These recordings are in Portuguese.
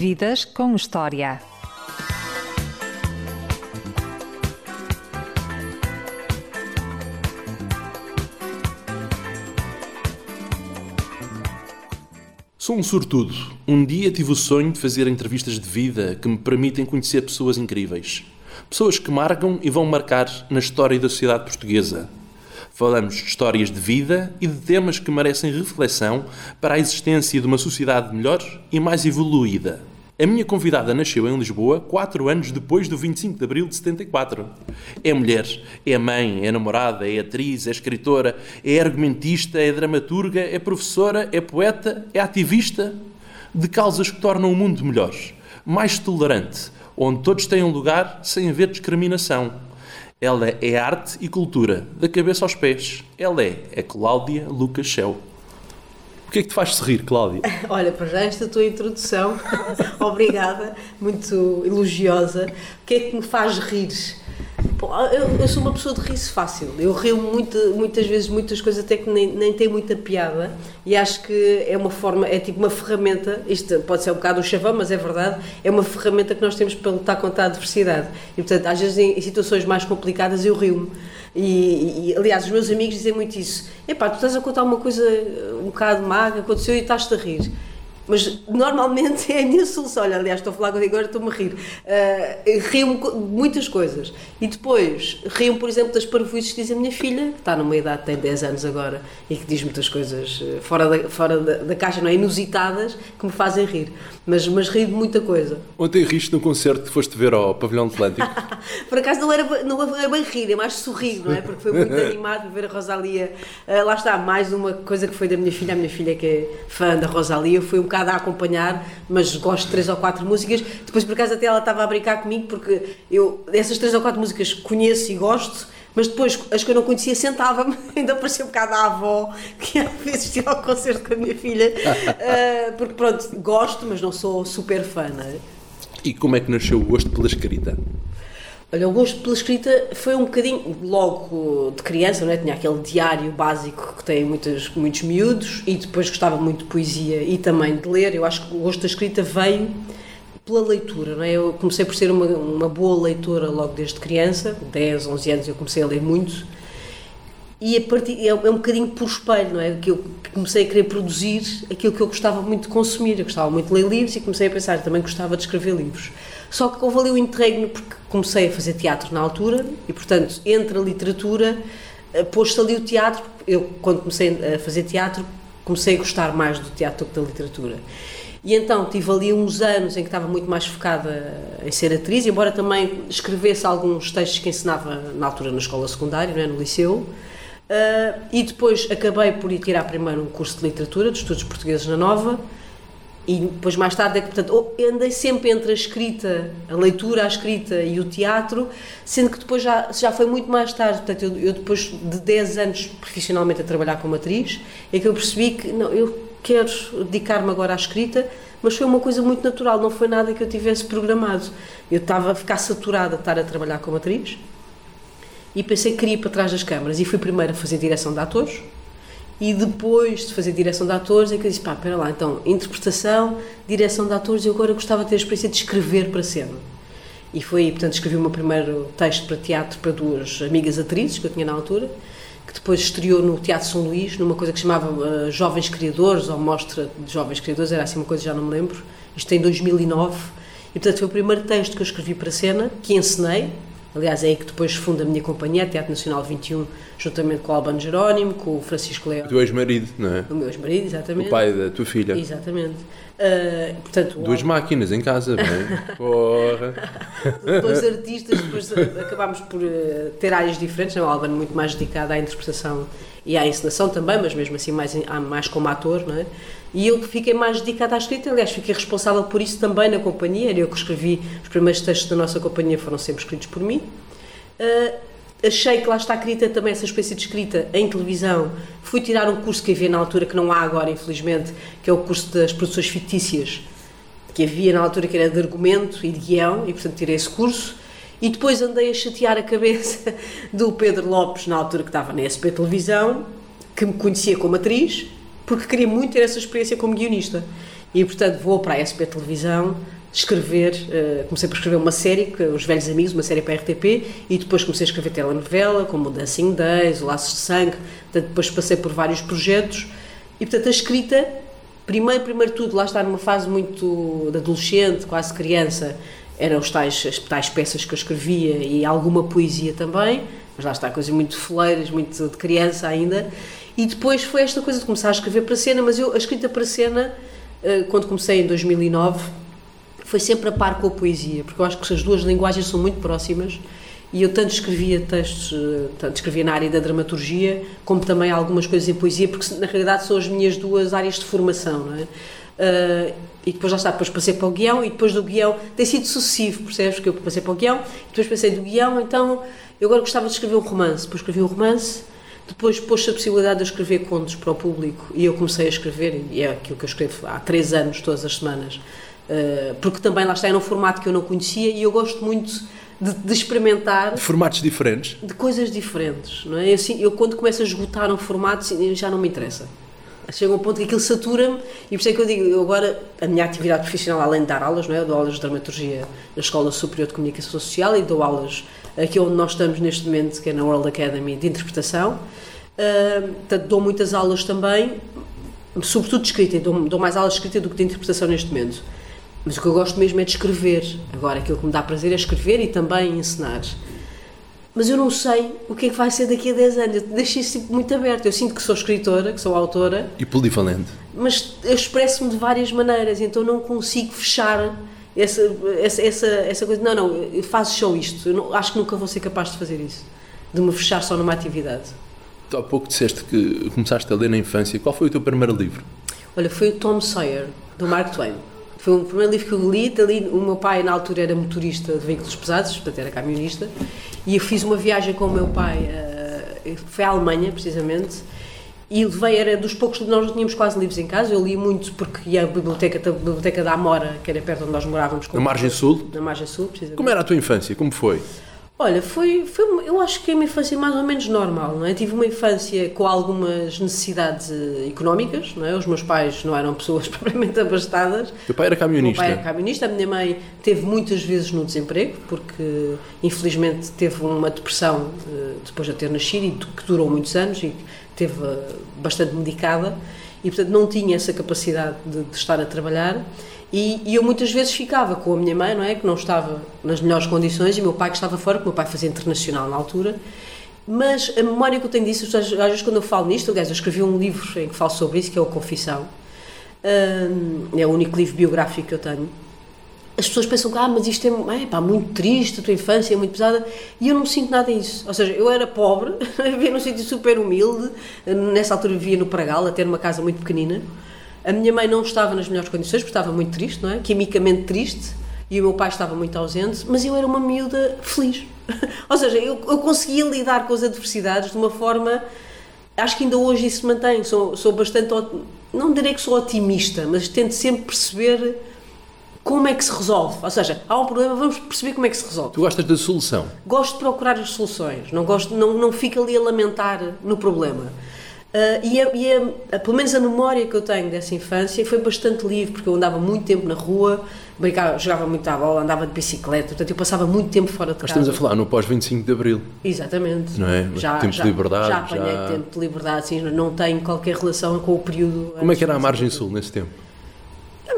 Vidas com História. Sou um sortudo. Um dia tive o sonho de fazer entrevistas de vida que me permitem conhecer pessoas incríveis. Pessoas que marcam e vão marcar na história da sociedade portuguesa. Falamos de histórias de vida e de temas que merecem reflexão para a existência de uma sociedade melhor e mais evoluída. A minha convidada nasceu em Lisboa quatro anos depois do 25 de abril de 74. É mulher, é mãe, é namorada, é atriz, é escritora, é argumentista, é dramaturga, é professora, é poeta, é ativista de causas que tornam o mundo melhor, mais tolerante, onde todos têm um lugar sem haver discriminação. Ela é arte e cultura, da cabeça aos pés. Ela é, é Cláudia Lucas Shell. O que é que te faz sorrir, Cláudia? Olha, para já esta tua introdução, obrigada, muito elogiosa. O que é que me faz rir? Bom, eu, eu, sou uma pessoa de riso fácil. Eu rio muito, muitas vezes muitas coisas até que nem, nem tem muita piada e acho que é uma forma, é tipo uma ferramenta, isto pode ser um bocado um chavão, mas é verdade, é uma ferramenta que nós temos para lutar contra a adversidade. E portanto, às vezes em, em situações mais complicadas eu rio-me. E, e, aliás, os meus amigos dizem muito isso. Epá, tu estás a contar uma coisa um bocado que aconteceu e estás-te a rir. Mas normalmente é a minha solução. Olha, aliás, estou a falar agora estou-me a rir. Uh, rio-me de muitas coisas. E depois, rio-me, por exemplo, das parvoices que diz a minha filha, que está numa idade, tem 10 anos agora, e que diz muitas coisas eh, fora da, fora da, da caixa, não é? Inusitadas, que me fazem rir. Mas, mas rio de muita coisa. Ontem riste num concerto que foste ver ao Pavilhão Atlântico. por acaso não era, não era bem rir, é mais sorrir, não é? Porque foi muito animado ver a Rosalia. Uh, lá está, mais uma coisa que foi da minha filha, a minha filha que é fã da Rosalia, foi um bocado bocado a acompanhar, mas gosto de três ou quatro músicas. Depois, por acaso, até ela estava a brincar comigo, porque eu, dessas três ou quatro músicas, conheço e gosto, mas depois, as que eu não conhecia, sentava-me, ainda parecia um bocado a avó, que ia assistir ao concerto com a minha filha, uh, porque pronto, gosto, mas não sou super fã, não é? E como é que nasceu o gosto pela escrita? Olha, o gosto pela escrita foi um bocadinho logo de criança, não é? Tinha aquele diário básico que tem muitos, muitos miúdos e depois gostava muito de poesia e também de ler. Eu acho que o gosto da escrita veio pela leitura, não é? Eu comecei por ser uma, uma boa leitora logo desde criança, 10, 11 anos eu comecei a ler muito e a partir, é, um bocadinho por espelho, não é? Que eu comecei a querer produzir aquilo que eu gostava muito de consumir. Eu gostava muito de ler livros e comecei a pensar, também gostava de escrever livros. Só que houve ali o interregno porque comecei a fazer teatro na altura e, portanto, entre a literatura, eh, pôs-se ali o teatro. Eu, quando comecei a fazer teatro, comecei a gostar mais do teatro do que da literatura. E então tive ali uns anos em que estava muito mais focada em ser atriz, embora também escrevesse alguns textos que ensinava na altura na escola secundária, é? no liceu. Uh, e depois acabei por ir tirar primeiro um curso de literatura, de estudos portugueses na Nova, e depois mais tarde é que, portanto, andei sempre entre a escrita, a leitura, a escrita e o teatro, sendo que depois já, já foi muito mais tarde, portanto, eu, eu depois de 10 anos profissionalmente a trabalhar como atriz, é que eu percebi que, não, eu quero dedicar-me agora à escrita, mas foi uma coisa muito natural, não foi nada que eu tivesse programado. Eu estava a ficar saturada de estar a trabalhar como atriz, e pensei que queria ir para trás das câmaras, e fui primeiro a fazer direção de atores, e depois de fazer direção de atores, é que eu disse: pá, espera lá, então, interpretação, direção de atores, eu agora gostava de ter a experiência de escrever para cena. E foi portanto, escrevi o meu primeiro texto para teatro para duas amigas atrizes que eu tinha na altura, que depois estreou no Teatro São Luís, numa coisa que chamava uh, Jovens Criadores, ou Mostra de Jovens Criadores, era assim uma coisa, já não me lembro. Isto em 2009. E, portanto, foi o primeiro texto que eu escrevi para cena, que ensinei, Aliás, é aí que depois funda a minha companhia, Teatro Nacional 21, juntamente com o Albano Jerónimo, com o Francisco Leão. O teu ex-marido, não é? O meu ex-marido, exatamente. O pai da tua filha. Exatamente. Uh, portanto, Duas máquinas em casa, não é? Porra! Dois artistas, depois acabámos por uh, ter áreas diferentes, não? É? o Albano muito mais dedicado à interpretação e à encenação também, mas mesmo assim mais, mais como ator, não é? E eu fiquei mais dedicada à escrita, aliás, fiquei responsável por isso também na companhia, era eu que escrevi, os primeiros textos da nossa companhia foram sempre escritos por mim. Uh, achei que lá está escrita também essa espécie de escrita em televisão. Fui tirar um curso que havia na altura, que não há agora, infelizmente, que é o curso das produções fictícias, que havia na altura, que era de argumento e de guião, e portanto tirei esse curso. E depois andei a chatear a cabeça do Pedro Lopes, na altura que estava na SP Televisão, que me conhecia como atriz, porque queria muito ter essa experiência como guionista. E portanto, vou para a SP Televisão escrever, uh, comecei por escrever uma série, que, Os Velhos Amigos, uma série para a RTP, e depois comecei a escrever telenovela, como o Dancing Days, o Laços de Sangue, portanto, depois passei por vários projetos, e, portanto, a escrita, primeiro, primeiro tudo, lá está numa fase muito de adolescente, quase criança, eram os tais, as tais peças que eu escrevia e alguma poesia também, mas lá está, coisas muito foleiras, muito de criança ainda, e depois foi esta coisa de começar a escrever para cena, mas eu, a escrita para cena, uh, quando comecei em 2009, foi sempre a par com a poesia, porque eu acho que as duas linguagens são muito próximas e eu tanto escrevia textos, eh, tanto escrevia na área da dramaturgia, como também algumas coisas em poesia, porque na realidade são as minhas duas áreas de formação, não é? Uh, e depois já está, depois passei para o guião e depois do guião tem sido sucessivo, percebes? Que eu passei para o guião, depois passei do guião, então eu agora gostava de escrever um romance, depois escrevi um romance, depois pôs-se a possibilidade de eu escrever contos para o público e eu comecei a escrever, e é aquilo que eu escrevo há três anos, todas as semanas. Eh, porque também lá está, era um formato que eu não conhecia e eu gosto muito de, de experimentar. De formatos diferentes? De coisas diferentes, não é? Eu, assim, eu quando começo a esgotar um formato já não me interessa. Chega um ponto que aquilo satura-me e por isso é que eu digo, eu agora, a minha atividade profissional, além de dar aulas, não é? eu dou aulas de dramaturgia na Escola Superior de Comunicação Social e dou aulas aqui onde nós estamos neste momento, que é na World Academy de Interpretação. Uh, portanto, dou muitas aulas também, sobretudo de escrita, dou, dou mais aulas de escrita do que de interpretação neste momento. Mas o que eu gosto mesmo é de escrever. Agora, aquilo que me dá prazer é escrever e também ensinar. Mas eu não sei o que é que vai ser daqui a 10 anos. Eu deixo isso muito aberto. Eu sinto que sou escritora, que sou autora. E polivalente. Mas eu expresso-me de várias maneiras, então não consigo fechar essa, essa, essa, essa coisa. Não, não, faço só isto. Eu não, acho que nunca vou ser capaz de fazer isso. De me fechar só numa atividade. Tu há pouco disseste que começaste a ler na infância. Qual foi o teu primeiro livro? Olha, foi o Tom Sawyer, do Mark Twain. Foi o primeiro livro que eu li, ali, o meu pai na altura era motorista de veículos pesados, portanto era camionista, e eu fiz uma viagem com o meu pai, uh, foi à Alemanha precisamente, e levei, era dos poucos, nós não tínhamos quase livros em casa, eu li muito porque ia à biblioteca, a biblioteca da Amora, que era perto onde nós morávamos. Na Margem Sul? Na Margem Sul, precisamente. Como era a tua infância? Como foi? Olha, foi, foi eu acho que é uma infância mais ou menos normal, não é? Tive uma infância com algumas necessidades eh, económicas, não é? Os meus pais não eram pessoas propriamente abastadas. Teu pai era camionista? O meu pai era camionista, a minha mãe teve muitas vezes no desemprego, porque infelizmente teve uma depressão eh, depois de ter nascido e que durou muitos anos e teve eh, bastante medicada e portanto não tinha essa capacidade de, de estar a trabalhar e, e, eu muitas vezes ficava com a minha mãe, não é? Que não estava nas melhores condições, e meu pai que estava fora, o meu pai fazia internacional na altura. Mas a memória que eu tenho disso, às vezes quando eu falo nisto, aliás, eu escrevi um livro em que falo sobre isso, que é o Confissão. é o único livro biográfico que eu tenho. As pessoas pensam que, ah, mas isto é, é pá, muito triste, a tua infância é muito pesada, e eu não sinto nada disso. Ou seja, eu era pobre, vivia num sítio super humilde, nessa altura vivia no Pragal, a ter uma casa muito pequenina. A minha mãe não estava nas melhores condições, porque estava muito triste, não é? Quimicamente triste, e o meu pai estava muito ausente, mas eu era uma miúda feliz. Ou seja, eu, eu conseguia lidar com as adversidades de uma forma. Acho que ainda hoje isso se mantém. Sou, sou bastante. Não direi que sou otimista, mas tento sempre perceber como é que se resolve. Ou seja, há um problema, vamos perceber como é que se resolve. Tu gostas da solução? Gosto de procurar as soluções, não, gosto, não, não fico ali a lamentar no problema. Uh, e, a, e a, pelo menos a memória que eu tenho dessa infância foi bastante livre, porque eu andava muito tempo na rua, brincava, jogava muito à bola, andava de bicicleta, portanto eu passava muito tempo fora de Nós casa. Estamos a falar no pós-25 de Abril. Exatamente. Não é? Já, tempo já, de liberdade. Já apanhei já... tempo de liberdade, sim, não tenho qualquer relação com o período. Como é que era a margem sul nesse tempo?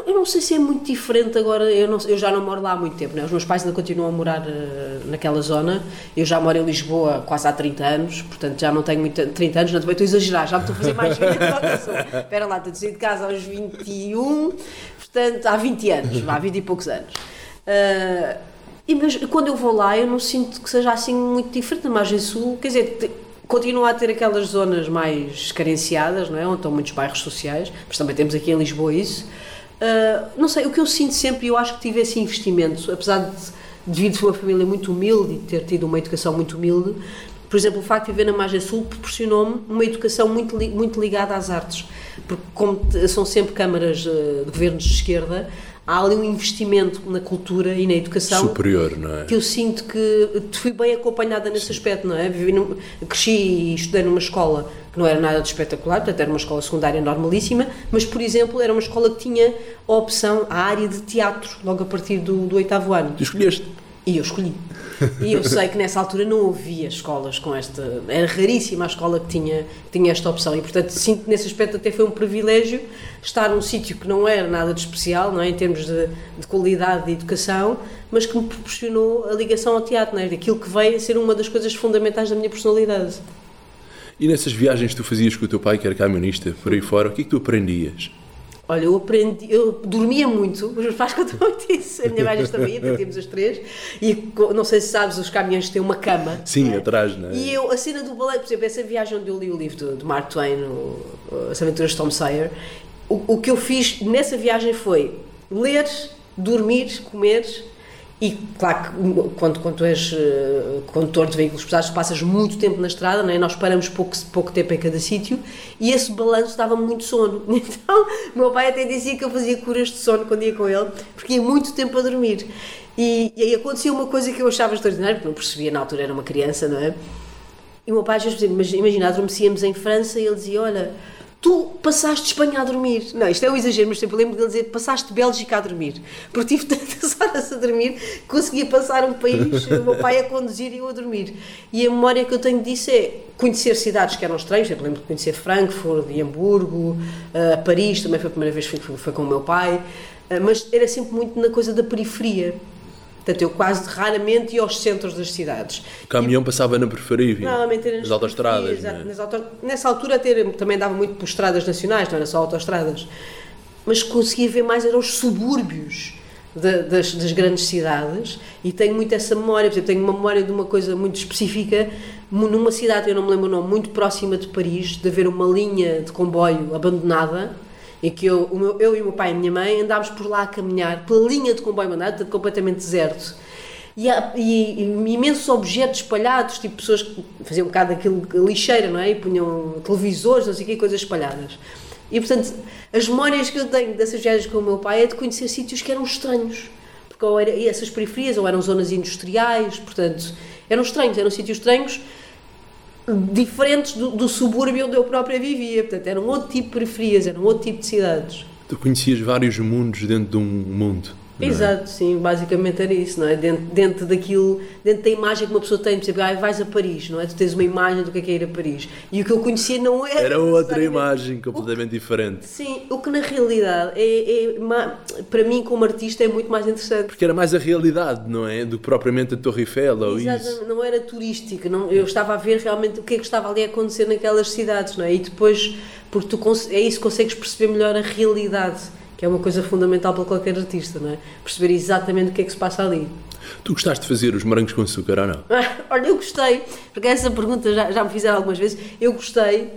Eu não sei se é muito diferente agora, eu, não, eu já não moro lá há muito tempo, né? os meus pais ainda continuam a morar uh, naquela zona, eu já moro em Lisboa quase há 30 anos, portanto já não tenho muito, 30 anos, não também estou a exagerar, já me estou a fazer mais velha Espera lá, estou a sair de casa aos 21, portanto há 20 anos, há 20 e poucos anos. Uh, e mas quando eu vou lá eu não sinto que seja assim muito diferente na margem sul, quer dizer, continua a ter aquelas zonas mais carenciadas, não é? onde estão muitos bairros sociais, mas também temos aqui em Lisboa isso, não sei, o que eu sinto sempre, eu acho que tive esse investimento, apesar de, de vir de uma família muito humilde e ter tido uma educação muito humilde, por exemplo, o facto de viver na Margem Sul proporcionou-me uma educação muito, muito ligada às artes, porque como são sempre câmaras de governos de esquerda, há ali um investimento na cultura e na educação Superior, não é? que eu sinto que fui bem acompanhada nesse aspecto, não é? Vivi num, cresci e estudei numa escola que não era nada de espetacular, portanto era uma escola secundária normalíssima, mas por exemplo era uma escola que tinha a opção, a área de teatro, logo a partir do, do oitavo ano. Tu escolheste. E eu escolhi. E eu sei que nessa altura não havia escolas com esta. Era raríssima a escola que tinha, que tinha esta opção. E portanto sinto que nesse aspecto até foi um privilégio estar num sítio que não era nada de especial, não é? em termos de, de qualidade de educação, mas que me proporcionou a ligação ao teatro, não é? Aquilo que veio a ser uma das coisas fundamentais da minha personalidade. E nessas viagens que tu fazias com o teu pai, que era camionista, por aí fora, o que é que tu aprendias? Olha, eu aprendi, eu dormia muito, os meus pais contam muito isso, a minha mãe também, ia, tínhamos as três, e não sei se sabes, os caminhões têm uma cama. Sim, é? atrás, não é? E eu, a cena do balé, por exemplo, essa viagem onde eu li o livro do, do Mark Twain, o, As Aventuras de Tom Sawyer, o, o que eu fiz nessa viagem foi ler, dormir, comer e, claro, que quando, quando és eh, condutor de veículos pesados, passas muito tempo na estrada, não é? nós paramos pouco, pouco tempo em cada sítio e esse balanço dava-me muito sono. Então, meu pai até dizia que eu fazia curas de sono quando ia com ele, porque ia muito tempo a dormir. E, e aí acontecia uma coisa que eu achava extraordinária, porque não percebia, na altura era uma criança, não é? E o meu pai às vezes dizia, imagina, adormecíamos em França e ele dizia, olha, tu passaste Espanha a dormir. Não, isto é um exagero, mas sempre lembro dele dizer, passaste Bélgica a dormir. Porque tive tantas horas a dormir que conseguia passar um país, o meu pai a conduzir e eu a dormir. E a memória que eu tenho disso é conhecer cidades que eram estranhas, eu lembro de conhecer Frankfurt, Hamburgo, uh, Paris, também foi a primeira vez que fui, foi com o meu pai, uh, mas era sempre muito na coisa da periferia. Portanto, eu quase raramente ia aos centros das cidades. O caminhão passava na periferia, Normalmente era nas autostradas. é? exato, nas auto- Nessa altura também dava muito por estradas nacionais, não era só autostradas. Mas conseguia ver mais eram os subúrbios da- das, das grandes cidades e tenho muito essa memória. Por exemplo, tenho uma memória de uma coisa muito específica numa cidade, eu não me lembro o nome, muito próxima de Paris, de haver uma linha de comboio abandonada em que eu, meu- eu e o meu pai e a minha mãe andámos por lá a caminhar pela linha de comboio abandonada, portanto, completamente deserto. E, e, e imensos objetos espalhados, tipo pessoas que faziam um bocado daquilo lixeira, não é? E punham televisores, não sei o quê, coisas espalhadas. E portanto, as memórias que eu tenho dessas viagens com o meu pai é de conhecer sítios que eram estranhos. Porque ou era, e essas periferias ou eram zonas industriais, portanto, eram estranhos, eram sítios estranhos diferentes do, do subúrbio onde eu própria vivia. Portanto, eram outro tipo de periferias, eram outro tipo de cidades. Tu conhecias vários mundos dentro de um mundo. Não é? Exato, sim, basicamente era isso, não é? Dentro, dentro daquilo, dentro da imagem que uma pessoa tem, por exemplo, ah, vais a Paris, não é? Tu tens uma imagem do que é, que é ir a Paris. E o que eu conhecia não era. Era outra imagem completamente diferente. Sim, o que na realidade é, é para mim, como artista, é muito mais interessante. Porque era mais a realidade, não é? Do que propriamente a Torre Eiffel ou isso. Exatamente, não era turística, não, eu estava a ver realmente o que é que estava ali a acontecer naquelas cidades, não é? E depois, porque tu é isso que consegues perceber melhor a realidade, que é uma coisa fundamental para qualquer artista, não é? Perceber exatamente o que é que se passa ali. Tu gostaste de fazer os morangos com açúcar ou não? Olha, eu gostei, porque essa pergunta já, já me fizeram algumas vezes. Eu gostei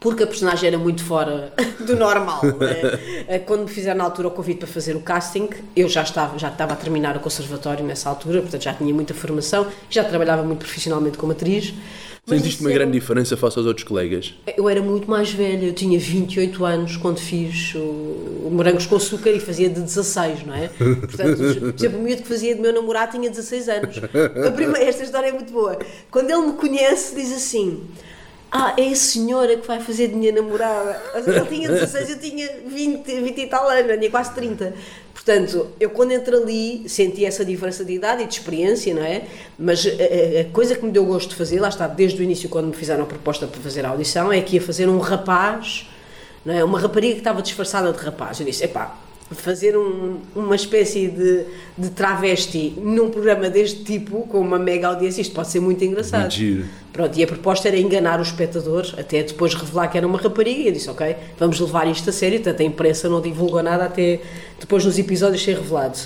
porque a personagem era muito fora do normal. é? Quando me fizeram na altura o convite para fazer o casting, eu já estava, já estava a terminar o conservatório nessa altura, portanto já tinha muita formação, já trabalhava muito profissionalmente como atriz. Sentiste uma grande diferença face aos outros colegas? eu era muito mais velha, eu tinha 28 anos quando fiz o, Morangos com Açúcar e fazia de 16, não é? Portanto, por exemplo, o miúdo que fazia de meu namorado tinha 16 anos. Primeira, esta história é muito boa. Quando ele me conhece, diz assim: Ah, é a senhora que vai fazer de minha namorada. Ou seja, Ele tinha 16, eu tinha 20, 20 e tal anos, eu tinha quase 30. Portanto, eu quando entro ali senti essa diferença de idade e de experiência, não é? Mas a, a- a coisa que me deu gosto de fazer, lá está, desde o início, quando me fizeram a proposta para fazer a audição, é que ia fazer um rapaz, não é? uma rapariga que estava disfarçada de rapaz. Eu disse: epá, fazer um- uma espécie de, de travesti num programa deste tipo, com uma mega audiência, isto pode ser muito engraçado. Muito giro. Pronto, e a proposta era enganar o espectador, até depois revelar que era uma rapariga, e eu disse, ok, vamos levar isto a sério, portanto a imprensa não divulgou nada até depois nos episódios ser revelado.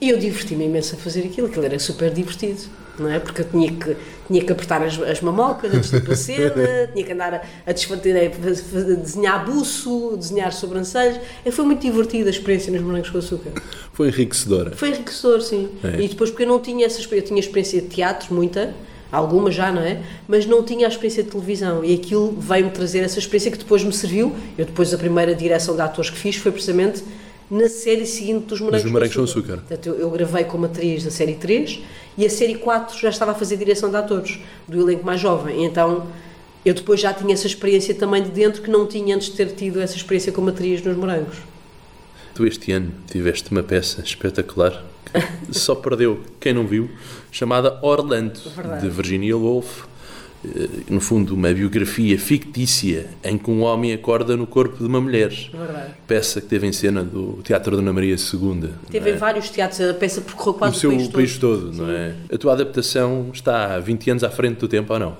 E eu diverti-me imenso a fazer aquilo, aquilo era super divertido, não é? Porque eu tinha que, tinha que apertar as, as mamocas antes de ir para a cena, tinha que andar a, a a desenhar buço, desenhar sobrancelhas, e foi muito divertida a experiência nos Morangos com Açúcar. Foi enriquecedora. Foi enriquecedor, sim. É. E depois, porque eu não tinha essa experiência, eu tinha experiência de teatro, muita, alguma já, não é? Mas não tinha a experiência de televisão. E aquilo veio-me trazer essa experiência que depois me serviu. Eu, depois, a primeira direção de atores que fiz foi precisamente na série seguinte dos Morangos, Dos Morangos com Açúcar. Portanto, eu, eu gravei como atriz da série 3 e a série 4 já estava a fazer direção de atores, do elenco mais jovem. Então eu depois já tinha essa experiência também de dentro que não tinha antes de ter tido essa experiência como atriz nos Morangos. Tu este ano tiveste uma peça espetacular que só perdeu quem não viu, chamada Orlando, Verdade. de Virginia Woolf. Eh, No fundo, uma biografia fictícia em que um homem acorda no corpo de uma mulher. Verdade. Peça que teve em cena do Teatro Dona Maria II. Teve não em é? vários teatros, a peça percorreu quase seu o país todo. todo, não é? A tua adaptação está há 20 anos à frente do tempo ou não?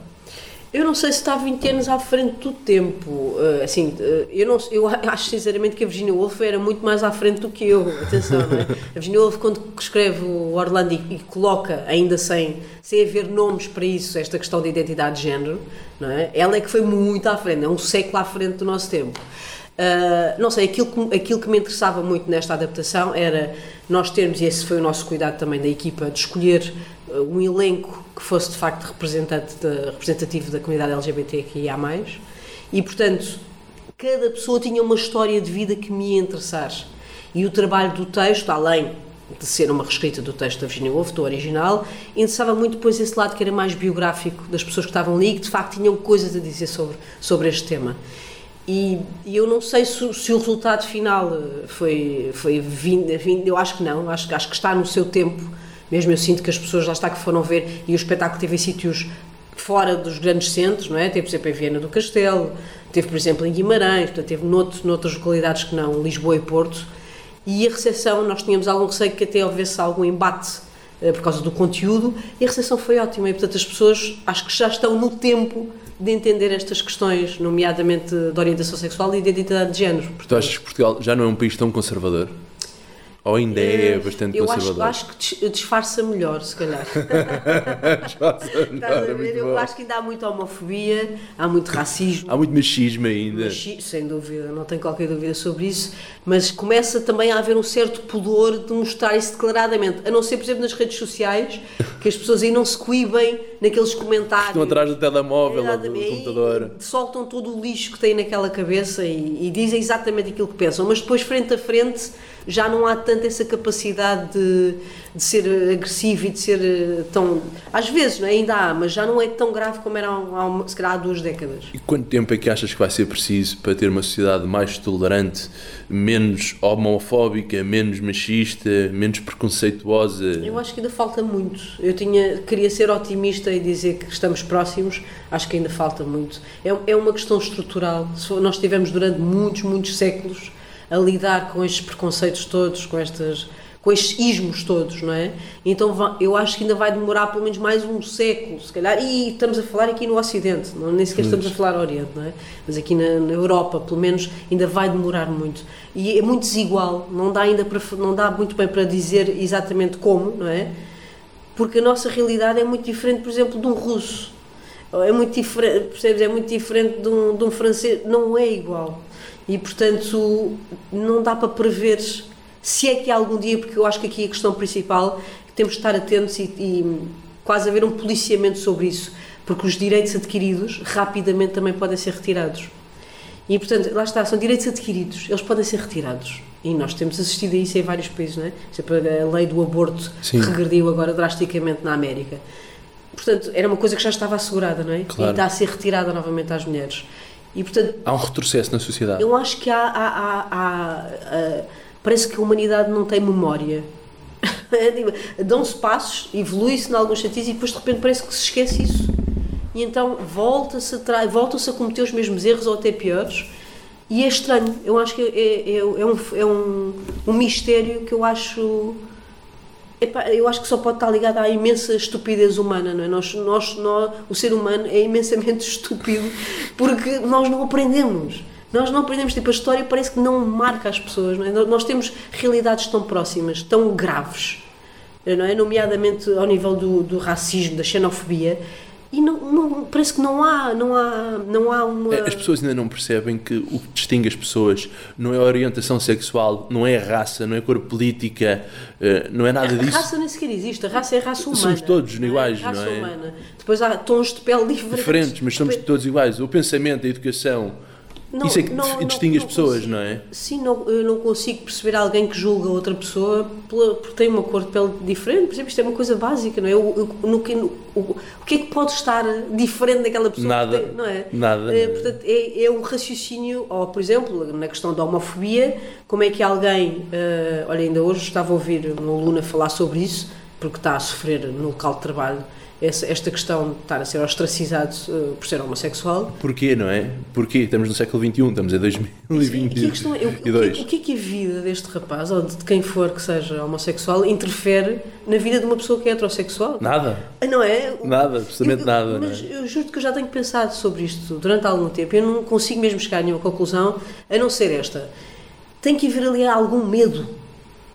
Eu não sei se está 20 anos à frente do tempo. eh, assim, eh, eu, não, eu acho sinceramente que a Virginia Woolf era muito mais à frente do que eu. Atenção, não é? A Virginia Woolf, quando escreve o Orlando e, e coloca, ainda sem, sem haver nomes para isso, esta questão de identidade de género, não é? ela é que foi muito à frente, é um século à frente do nosso tempo. Uh, não sei, aquilo que, aquilo que me interessava muito nesta adaptação era nós termos, e esse foi o nosso cuidado também da equipa, de escolher uh, um elenco que fosse de facto representante da, representativo da comunidade LGBTQIA+, e portanto, cada pessoa tinha uma história de vida que me ia interessar. E o trabalho do texto, além de ser uma reescrita do texto da Virginia Woolf, do original, interessava muito depois esse lado que era mais biográfico das pessoas que estavam ali e que de facto tinham coisas a dizer sobre, sobre este tema. E, e eu não sei se, se o resultado final eh, foi, foi vindo, vindo, eu acho que não, acho, acho que está no seu tempo. Mesmo eu sinto que as pessoas lá está que foram ver e o espetáculo teve em sítios fora dos grandes centros, não é? Teve, por exemplo, em Viena do Castelo, teve, por exemplo, em Guimarães, portanto, teve noutro, noutras localidades que não, Lisboa e Porto. E a recepção, nós tínhamos algum receio que até houvesse algum embate eh, por causa do conteúdo, e a recepção foi ótima. E, portanto, as pessoas acho que já estão no tempo de entender estas questões, nomeadamente de orientação sexual e de identidade de género. Tu achas que Portugal já não é um país tão conservador? Ou ainda é bastante eu acho, conservador? acho que dis- disfarça melhor, se calhar. Estás a ver? Eu acho que ainda há muita homofobia, há muito racismo. Há muito machismo ainda. Machi- Sem dúvida, não tenho qualquer dúvida sobre isso, mas começa também a haver um certo pudor de mostrar isso declaradamente, a não ser, por exemplo, nas redes sociais, que as pessoas aí não se coíbem naqueles comentários. Estão atrás do telemóvel ou do computador. soltam todo o lixo que têm naquela cabeça e, e dizem exatamente aquilo que pensam, mas depois, frente a frente, já não há tanto essa capacidade de, de ser agressivo e de ser eh, tão. Às vezes, é? ainda há, mas já não é tão grave como era há, se calhar há duas décadas. E quanto tempo é que achas que vai ser preciso para ter uma sociedade mais tolerante, menos homofóbica, menos machista, menos preconceituosa? Eu acho que ainda falta muito. Eu tinha, queria ser otimista e dizer que estamos próximos, acho que ainda falta muito. É, é uma questão estrutural. Nós tivemos durante muitos, muitos séculos a lidar com estes preconceitos todos, com estas com estes ismos todos, não é? Então eu acho que ainda vai demorar pelo menos mais um século, se calhar, e estamos a falar aqui no Ocidente, não, nem sequer estamos a falar no Oriente, não é? Mas aqui na, na Europa, pelo menos, ainda vai demorar muito. E é muito desigual, não dá ainda para, não dá muito bem para dizer exatamente como, não é? porque a nossa realidade é muito diferente, por exemplo, de um russo. É muito diferente, percebes? É muito diferente de um, de um francês, não é igual. E, portanto, não dá para prever se é que algum dia, porque eu acho que aqui a questão principal é que temos de estar atentos e, e quase haver um policiamento sobre isso, porque os direitos adquiridos rapidamente também podem ser retirados. E, portanto, lá está, são direitos adquiridos, eles podem ser retirados. E nós temos assistido a isso em vários países, não é? Por exemplo, a lei do aborto Sim. regrediu agora drasticamente na América. Portanto, era uma coisa que já estava assegurada, não é? Claro. E está a ser retirada novamente às mulheres. E, portanto, Há um retrocesso na sociedade. eu acho que há. há- há- há- parece que a humanidade não tem memória. Tipo, Dão-se passos, evolui-se em alguns sentidos e depois de repente parece que se esquece isso. E então volta-se a, volta-se a cometer os mesmos erros ou até piores. E é estranho. Eu acho que é, é- é um, é um, um mistério que eu acho. Epá, eu acho que só pode estar ligado à imensa estupidez humana, não é? Nós, nós, nós, o ser humano é imensamente estúpido porque nós não aprendemos. Nós não aprendemos, tipo, a história parece que não marca as pessoas, não é? Nós- temos realidades tão próximas, tão graves, não é? Nomeadamente ao nível do, do racismo, da xenofobia, e não, não- parece que não há, não há, não há uma... É, As pessoas ainda não percebem que o que distingue as pessoas não é a orientação sexual, não é a raça, não é a cor política, eh, não é nada A disso. raça nem sequer existe, a raça é a raça humana. Somos todos não é? iguais, raça não é? humana. Depois há tons de pele diferentes. Diferentes, mas somos todos iguais. O pensamento, a educação, Não, Isso é que não, não, distingue as não pessoas, consigo. não é? Sim, não, eu não consigo perceber alguém que julga outra pessoa porque tem uma cor de pele diferente. Por exemplo, isto é uma coisa básica, não é? O, o, no que, no, o, o que é que pode estar diferente daquela pessoa? Nada. tem, não é? Nada, É, portanto, é, é um raciocínio, ou por exemplo, na questão da homofobia, como é que alguém. eh, olha, ainda hoje estava a ouvir uma aluna falar sobre isso, porque está a sofrer no local de trabalho esta questão de estar a ser ostracizado eh, por ser homossexual. Porquê, não é? Porquê? Estamos no século XXI, estamos em Aqui a questão é, o, que, 2022. o que é que a vida deste rapaz, ou de quem for que seja homossexual, interfere na vida de uma pessoa que é heterossexual? Nada, Ah, Não é? nada, absolutamente Eu- nada. Mas é? eu juro que eu já tenho pensado sobre isto durante algum tempo. Eu não consigo mesmo chegar a nenhuma conclusão a não ser esta. Tem que haver ali algum medo,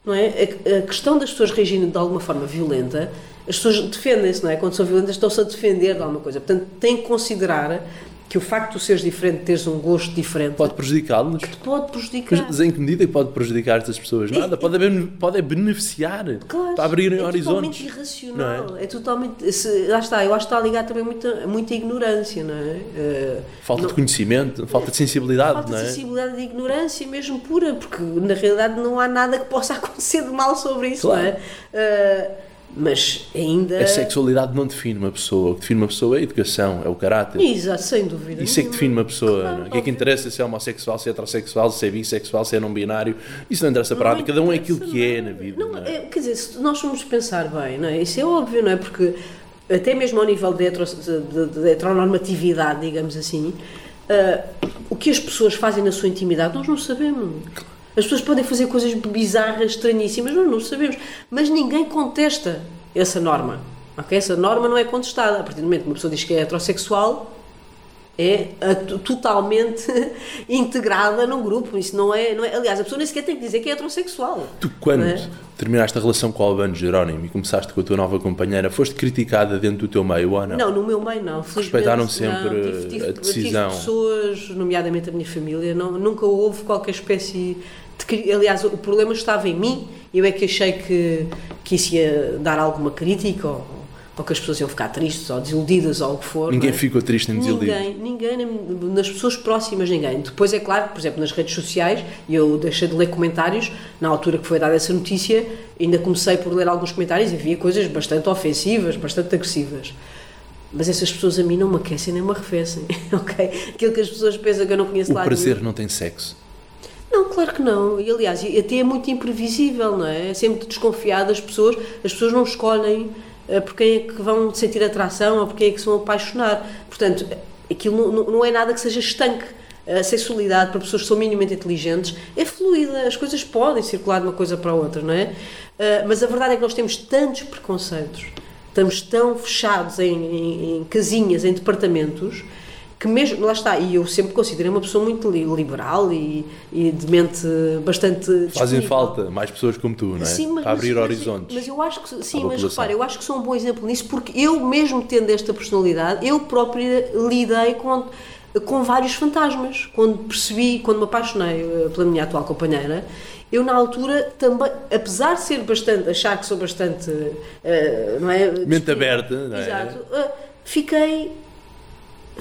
não é? A, a questão das pessoas reagirem de alguma forma violenta, as pessoas defendem-se, não é? Quando são violentas, estão-se a defender de alguma coisa. Portanto, tem que considerar que o facto de seres diferente, teres um gosto diferente, Pode prejudicá-los? te pode prejudicar. Mas em que medida é pode prejudicar estas pessoas? Nada, pode, haver, pode é beneficiar Claro, para abrirem é horizontes. totalmente irracional. É? totalmente. se- lá está, eu acho que está ligado também a muita, muita ignorância, não é? Eh, Falta não- de conhecimento, falta de sensibilidade, Falta não de é? sensibilidade e ignorância mesmo pura, porque na realidade não há nada que possa acontecer de mal sobre isso, Claro. não é? Eh, mas ainda. A sexualidade não define uma pessoa. O que define uma pessoa é a educação, é o caráter. Exato, sem dúvida. Isso é que define uma pessoa. Claro? O que é que interessa se é homossexual, se é heterossexual, se é bissexual, se é não binário? Isso não interessa para nada. Cada um é aquilo que é na vida. Não, não é? é, quer dizer, se nós formos pensar bem, não é? Isso é óbvio, não é? Porque até mesmo ao nível de, hetero, de, de heteronormatividade, digamos assim, ah, o que as pessoas fazem na sua intimidade nós não sabemos. As pessoas podem fazer coisas bizarras, estranhíssimas, nós não sabemos. Mas ninguém contesta essa norma. ok? Essa norma não é contestada. A partir do momento que uma pessoa diz que é heterossexual, é a- totalmente integrada num grupo. Isso não é, não é. Aliás, a pessoa nem sequer tem que dizer que é heterossexual. Tu, quando Não é? terminaste a relação com o Albano Jerónimo e começaste com a tua nova companheira, foste criticada dentro do teu meio ou não? Não, no meu meio não. Respeitaram não. sempre Tive- tive- a decisão. Tive pessoas, nomeadamente a minha família, não, nunca houve qualquer espécie de. Aliás, o problema estava em mim. Eu é que achei que, que isso ia dar alguma crítica ou, ou que as pessoas iam ficar tristes ou desiludidas ou o que for. Ninguém é? ficou triste nem desiludido. Ninguém, ninguém, nem- nas pessoas próximas, ninguém. Depois é claro, por exemplo, nas redes sociais, eu deixei de ler comentários, na altura que foi dada essa notícia, ainda comecei por ler alguns comentários e havia coisas bastante ofensivas, bastante agressivas. Mas essas pessoas a mim não me aquecem nem me arrefecem, ok? Aquilo que as pessoas pensam que eu não conheço O lá prazer não tem sexo. não, claro que não. E aliás, até é muito imprevisível, não é? É sempre desconfiado das pessoas. As pessoas não escolhem por quem é que vão sentir atração ou por quem é que se vão apaixonar. Portanto, aquilo não, não- não é nada que seja estanque. A sexualidade para pessoas que são minimamente inteligentes é fluida, as coisas podem circular de uma coisa para a outra, não é? Eh, mas a verdade é que nós temos tantos preconceitos, estamos tão fechados em, em- em casinhas, em departamentos, que mesmo, lá está, e eu sempre considerei uma pessoa muito li- liberal e, e de mente bastante Fazem disponível. falta mais pessoas como tu, não é? Sim, mas, Para abrir mas- horizontes. Mas eu acho que sim, mas repara, eu acho que sou um bom exemplo nisso porque eu mesmo tendo esta personalidade, eu própria lidei com com vários fantasmas. Quando percebi, quando me apaixonei eh, pela minha atual companheira, eu na altura também, apesar de ser bastante, achar que sou bastante, eh, não é? Mente aberta, não é? Exato. eh, fiquei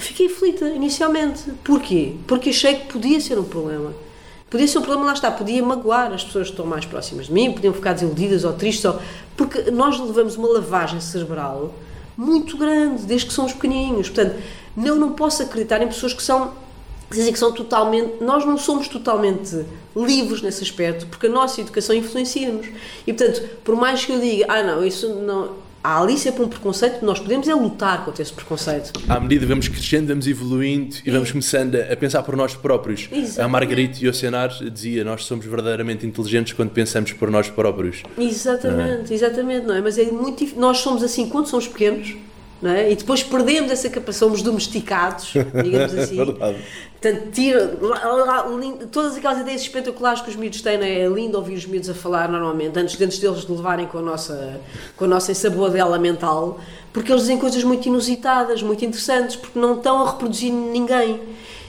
fiquei aflita inicialmente. Porquê? Porque achei que podia ser um problema. Podia ser um problema, lá está, podia magoar as pessoas que estão mais próximas de mim, podiam ficar desiludidas ou tristes, ou... porque nós levamos uma lavagem cerebral muito grande, desde que somos pequenininhos. Portanto, eu não posso acreditar em pessoas que são dizem que são totalmente. Nós não somos totalmente livres nesse aspecto, porque a nossa educação influencia-nos. E portanto, por mais que eu diga, ah, não, isso não. Há ali sempre um preconceito, nós podemos é lutar contra esse preconceito. À medida que vamos crescendo, vamos evoluindo e vamos começando a a pensar por nós próprios. Exatamente. A Margarite Yosenar dizia: Nós somos verdadeiramente inteligentes quando pensamos por nós próprios. Exatamente, exatamente, não é? Mas é muito Nós somos assim quando somos pequenos, é? E depois perdemos essa capacidade, somos domesticados, digamos assim. Verdade. Portanto, tira, todas aquelas ideias espetaculares que os miúdos têm, é? é lindo ouvir os miúdos a falar normalmente, antes, antes deles de levarem com a nossa, com a nossa ensaboadela mental, porque eles dizem coisas muito inusitadas, muito interessantes, porque não estão a reproduzir ninguém.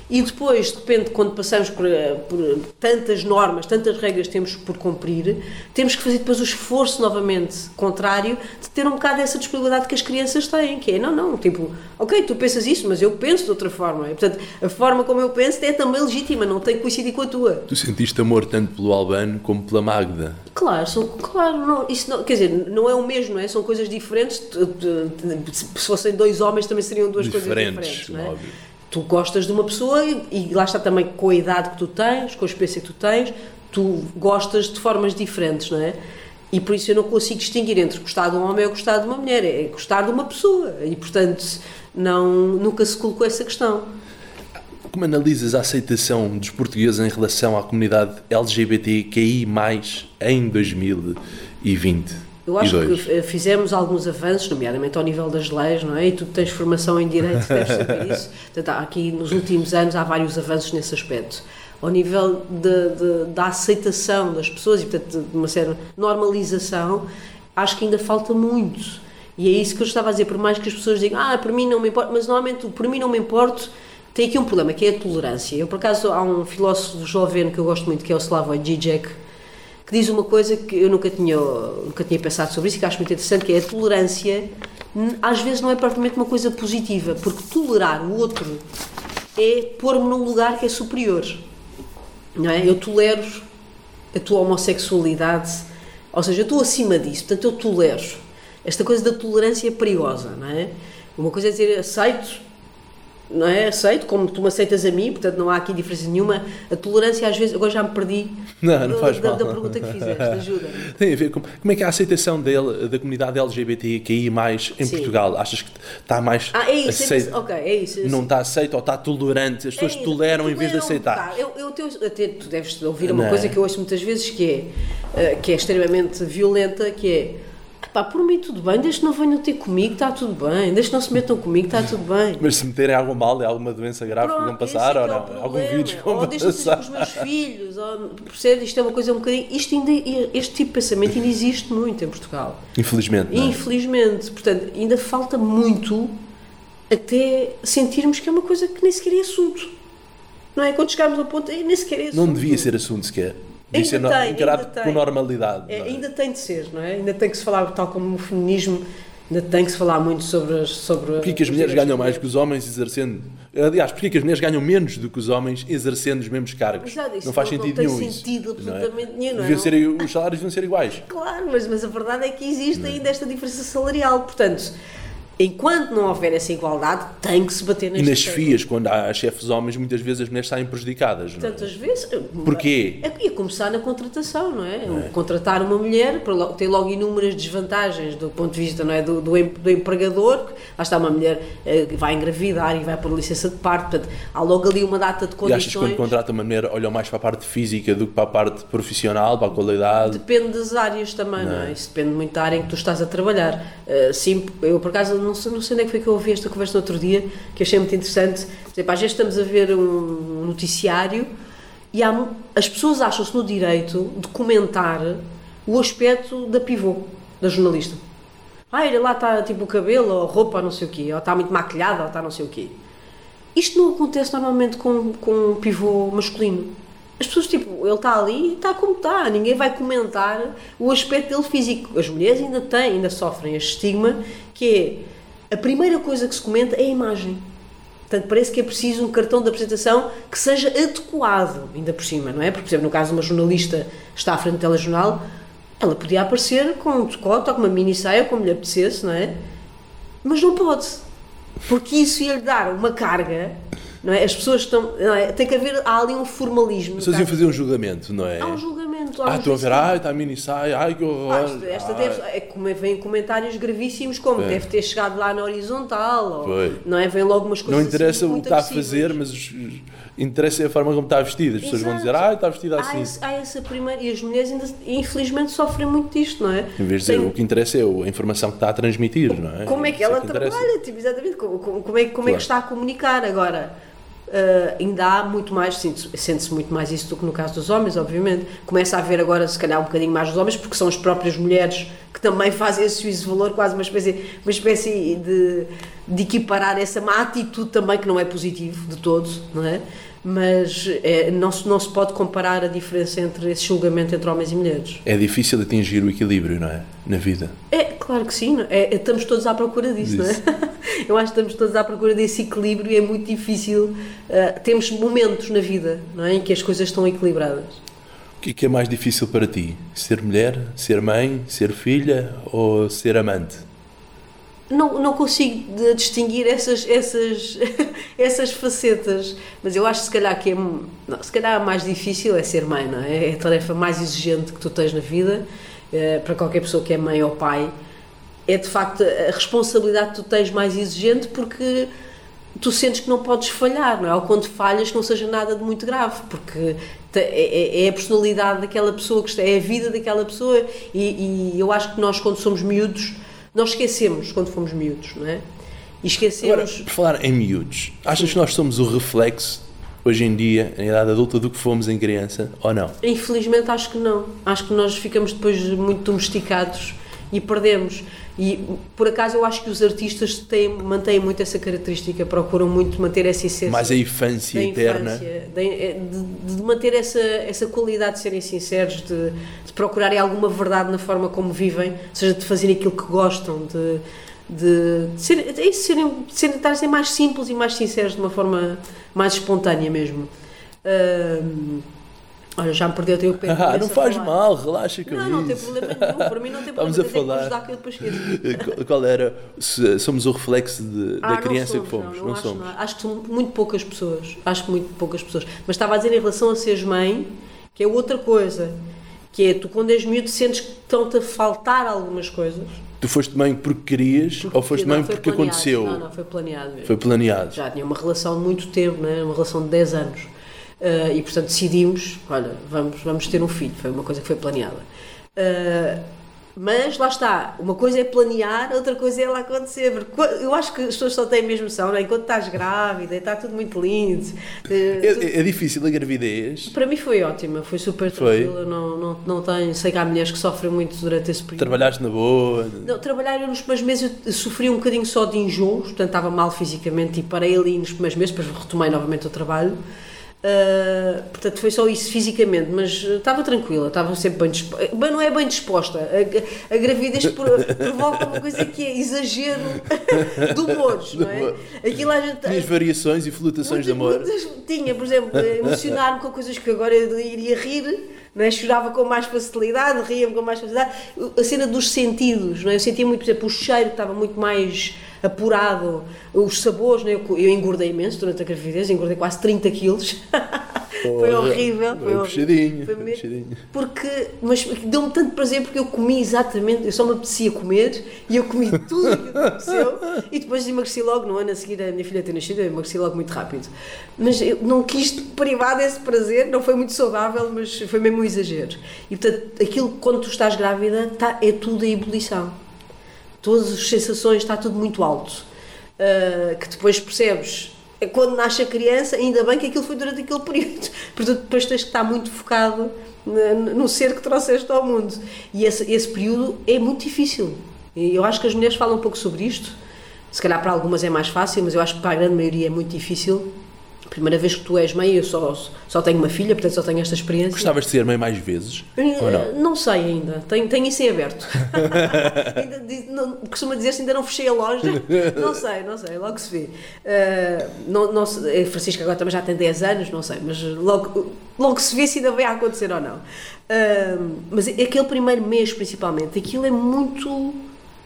E depois, de repente, quando passamos por, eh, por tantas normas, tantas regras que temos por cumprir, temos que fazer depois o esforço novamente contrário de ter um bocado essa disponibilidade que as crianças têm, que é, não, não, tipo, ok, tu pensas isso, mas eu penso de outra forma. E, portanto, a forma como eu penso é também legítima, não tem que coincidir com a tua. Tu sentiste amor tanto pelo Albano como pela Magda? Claro, são, claro não, isso não, quer dizer, não é o mesmo, não é? São coisas diferentes. Se fossem dois homens também seriam duas diferentes, coisas diferentes, não é? Óbvio tu gostas de uma pessoa e, lá está também com a idade que tu tens, com a experiência que tu tens, tu gostas de formas diferentes, não é? E por isso eu não consigo distinguir entre gostar de um homem ou gostar de uma mulher, é gostar de uma pessoa. E portanto, não, nunca se colocou essa questão. Como analisas a aceitação dos portugueses em relação à comunidade LGBTQI, em 2020? Eu acho que fizemos alguns avanços, nomeadamente ao nível das leis, não é? E tu tens formação em direito, deves saber isso. Portanto, aqui nos últimos anos há vários avanços nesse aspecto. Ao nível de, de, da aceitação das pessoas e, portanto, de uma certa normalização, acho que ainda falta muito. E é isso que eu estava a dizer, por mais que as pessoas digam, ah, por mim não me importa, mas normalmente por mim não me importo, tem aqui um problema, que é a tolerância. Eu, por acaso, há um filósofo jovem que eu gosto muito, que é o Slavoj Žižek, que diz uma coisa que eu nunca tinha, nunca tinha pensado sobre isso e que acho muito interessante, que é a tolerância às vezes não é propriamente uma coisa positiva, porque tolerar o outro é pôr-me num lugar que é superior. Não é? Eu tolero a tua homossexualidade, ou seja, eu estou acima disso, portanto eu tolero. Esta coisa da tolerância é perigosa, não é? Uma coisa é dizer aceito não é? Aceito, como tu me aceitas a mim, portanto não há aqui diferença nenhuma. A tolerância, às vezes, agora já me perdi não, não faz da, mal. da pergunta que fizeste, ajuda. Tem a ver com como é que é a aceitação dele, da comunidade LGBTQI mais em Sim. Portugal? Achas que está mais. Ah, é isso, aceito, é, ok, é isso. Não está aceito ou está tolerante? As pessoas é toleram em vez de aceitar. Eu, eu, eu, até, tu deves ouvir uma não. coisa que eu ouço muitas vezes que é, eh, que é extremamente violenta, que é Pá, por mim tudo bem, desde que não venham ter comigo, está tudo bem, desde que não se metam comigo, está tudo bem. Mas se meterem algum mal, é alguma doença grave Pronto, que vão passar é ou não? É algum vírus que vão ou deixa passar? com os meus filhos, ou, percebe? Isto é uma coisa um bocadinho. Isto ainda, este tipo de pensamento ainda existe muito em Portugal. Infelizmente. É? Infelizmente. Portanto, ainda falta muito até sentirmos que é uma coisa que nem sequer é assunto. Não é? Quando chegarmos ao ponto, nem sequer é assunto. Não devia ser assunto sequer. Ainda ser tem, encarado ainda com normalidade. É, é? Ainda tem de ser, não é? Ainda tem que se falar, tal como o feminismo, ainda tem que se falar muito sobre as. Sobre porquê que as mulheres ganham mais que os homens exercendo. Aliás, porquê que as mulheres ganham menos do que os homens exercendo os mesmos cargos? Exato, não faz não, sentido não nenhum. Não tem sentido isso, absolutamente não é? nenhum. Não é? ser, os salários deviam ser iguais. Claro, mas, mas a verdade é que existe ainda esta diferença salarial. Portanto enquanto não houver essa igualdade, tem que se bater neste E nas FIAs, quando há chefes homens, muitas vezes as mulheres saem prejudicadas. Não é? Tantas vezes. Porquê? É, é começar na contratação, não é? é? Contratar uma mulher tem logo inúmeras desvantagens do ponto de vista não é? do, do, do empregador. Lá está uma mulher eh, que vai engravidar e vai por licença de parto. Portanto, há logo ali uma data de condições. E achas que quando contrata uma mulher olham mais para a parte física do que para a parte profissional, para a qualidade? Depende das áreas também, não, não é? Isso depende muito da área em que tu estás a trabalhar. Uh, sim, eu por acaso não sei, não sei onde é que foi que eu ouvi esta conversa no outro dia, que achei muito interessante. Por às vezes estamos a ver um noticiário e há, as pessoas acham-se no direito de comentar o aspecto da pivô, da jornalista. Ah, ele lá está tipo o cabelo, ou roupa, não sei o quê, ou está muito maquilhada, ou está não sei o quê. Isto não acontece normalmente com, com um pivô masculino. As pessoas, tipo, ele está ali e está como está, ninguém vai comentar o aspecto dele físico. As mulheres ainda têm, ainda sofrem este estigma que é a primeira coisa que se comenta é a imagem. Portanto, parece que é preciso um cartão de apresentação que seja adequado, ainda por cima, não é? Porque, por exemplo, no caso de uma jornalista está à frente do telejornal, ela podia aparecer com um decote ou com uma mini saia, como lhe apetecesse, não é? Mas não pode. Porque isso ia lhe dar uma carga não é? As pessoas estão. É? Tem que haver. Há ali um formalismo. As pessoas iam fazer um julgamento, não é? Há um julgamento. Ah, estão a ver, ai, está a mini sai, ai que horror. Ah, esta deve, é como vem comentários gravíssimos, como deve ter chegado lá na horizontal, ou, não é? Vem logo umas coisas Não interessa assim, o que está a fazer, mas interessa a forma como está vestida. As pessoas Exato. vão dizer, ah, está vestida assim. Há, esse, há essa primeira. E as mulheres, ainda, infelizmente, sofrem muito disto, não é? Em vez de dizer, o que interessa é a informação que está a transmitir, não é? Como é que ela é que trabalha, tipo, exatamente. Como, como, como, é, como claro. é que está a comunicar agora? Uh, ainda há muito mais, sente-se muito mais isso do que no caso dos homens, obviamente. Começa a haver agora, se calhar, um bocadinho mais dos homens, porque são as próprias mulheres que também fazem esse juízo de valor, quase uma espécie, uma espécie de, de equiparar essa má atitude também, que não é positivo de todos, não é? Mas é, não, se, não se pode comparar a diferença entre esse julgamento entre homens e mulheres. É difícil atingir o equilíbrio, não é? Na vida. É, claro que sim. É, estamos todos à procura disso, não é? Eu acho que estamos todos à procura desse equilíbrio e é muito difícil. Uh, temos momentos na vida não é? em que as coisas estão equilibradas. O que é, que é mais difícil para ti? Ser mulher, ser mãe, ser filha ou ser amante? Não, não consigo distinguir essas, essas, essas facetas, mas eu acho se calhar que é, não, se calhar mais difícil é ser mãe, não é? É a tarefa mais exigente que tu tens na vida, é, para qualquer pessoa que é mãe ou pai. É de facto a responsabilidade que tu tens mais exigente porque tu sentes que não podes falhar, não é? Ou quando falhas que não seja nada de muito grave, porque é, é, é a personalidade daquela pessoa, que é a vida daquela pessoa, e, e eu acho que nós, quando somos miúdos, nós esquecemos quando fomos miúdos, não é? E esquecemos. Agora, por falar em miúdos, achas que nós somos o reflexo, hoje em dia, em idade adulta, do que fomos em criança ou não? Infelizmente, acho que não. Acho que nós ficamos depois muito domesticados e perdemos. E por acaso eu acho que os artistas têm, mantêm muito essa característica, procuram muito manter essa essência. Mais a infância eterna. Infância, de, de, manter essa, essa qualidade de serem sinceros, de, de procurarem alguma verdade na forma como vivem, ou seja, de fazerem aquilo que gostam, de, de, de, ser, de, serem, de serem, ser mais simples e mais sinceros de uma forma mais espontânea mesmo. Um, Olha, já me perdeu o teu pé. Ah, não faz mal, relaxa com não, isso. Não, não tem problema nenhum. Para mim não tem problema. Estamos a falar. Que eu depois Qual era? Se somos o reflexo de, ah, da criança somos, que fomos. Não, não, não acho, somos. Acho que são muito poucas pessoas. Acho que muito poucas pessoas. Mas estava a dizer em relação a seres mãe, que é outra coisa. Que é, tu quando és miúdo sentes que estão-te a faltar algumas coisas. Tu foste mãe porque querias porque, ou foste mãe porque planeado. aconteceu? Não, não, foi planeado mesmo. Foi planeado. Já tinha uma relação de muito tempo, né? uma relação de 10 anos. Uh, e portanto decidimos, olha, vamos, vamos ter um filho, foi uma coisa que foi planeada. Uh, mas lá está, uma coisa é planear, outra coisa é ela acontecer. Eu acho que as pessoas só têm a mesma noção, é? enquanto estás grávida, está tudo muito lindo. É, é, é, difícil a gravidez? Para mim foi ótima, foi super tranquila. Não, não, não tenho, sei que há mulheres que sofrem muito durante esse período. Trabalhaste na boa? Não, trabalhar nos primeiros meses eu sofri um bocadinho só de enjoos, portanto estava mal fisicamente e parei ali nos primeiros meses, depois retomei novamente o trabalho. Uh, portanto, foi só isso fisicamente, mas estava tranquila, estava sempre bem disposta. Mas não é bem disposta. A, a gravidez provoca uma coisa que é exagero de humores, não é? Aquilo a gente, Tinhas variações e flutuações de amor? tinha, por exemplo, emocionar-me com coisas que agora eu iria rir. Não é? Chorava com mais facilidade, ria-me com mais facilidade. A cena dos sentidos, não é? eu sentia muito, por exemplo, o cheiro que estava muito mais apurado, os sabores, né? eu, eu engordei imenso durante a gravidez, engordei quase 30 quilos. foi horrível. Foi, puxadinho, foi. Porque, mas deu-me tanto prazer porque eu comi exatamente, eu só me apetecia comer e eu comi tudo o que aconteceu e depois emagreci logo, no ano a seguir a minha filha ter nascido, eu emagreci logo muito rápido. Mas eu não quis privar desse prazer, não foi muito saudável, mas foi mesmo um exagero. E portanto, aquilo quando tu estás grávida tá, é tudo a ebulição todas as sensações, está tudo muito alto. Uh, que depois percebes, é quando nasce a criança, ainda bem que aquilo foi durante aquele período. Portanto, depois tens que estar muito focado no ser que trouxeste ao mundo. E esse, esse período é muito difícil. Eu acho que as mulheres falam um pouco sobre isto. Se calhar para algumas é mais fácil, mas eu acho que para a grande maioria é muito difícil primeira vez que tu és mãe, eu só, só tenho uma filha, portanto só tenho esta experiência. Gostavas de ser mãe mais vezes? ou não? não sei ainda, tenho, tenho isso em aberto. não, costuma dizer-se ainda não fechei a loja. Não sei, não sei, logo se vê. Uh, não, não, a Francisca agora também já tem 10 anos, não sei, mas logo, logo se vê se ainda vai acontecer ou não. Uh, mas aquele primeiro mês, principalmente, aquilo é muito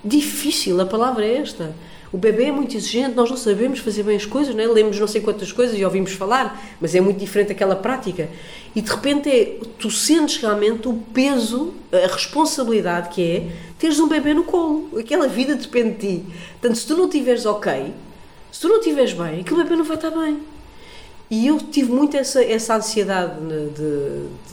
difícil, a palavra é esta o bebê é muito exigente, nós não sabemos fazer bem as coisas, não é? lemos não sei quantas coisas e ouvimos falar, mas é muito diferente aquela prática. E de repente é, tu sentes realmente o peso, a responsabilidade que é teres um bebê no colo. Aquela vida depende de ti. Portanto, se tu não estiveres ok, se tu não estiveres bem, aquele bebê não vai estar bem. E eu tive muito essa, essa ansiedade de,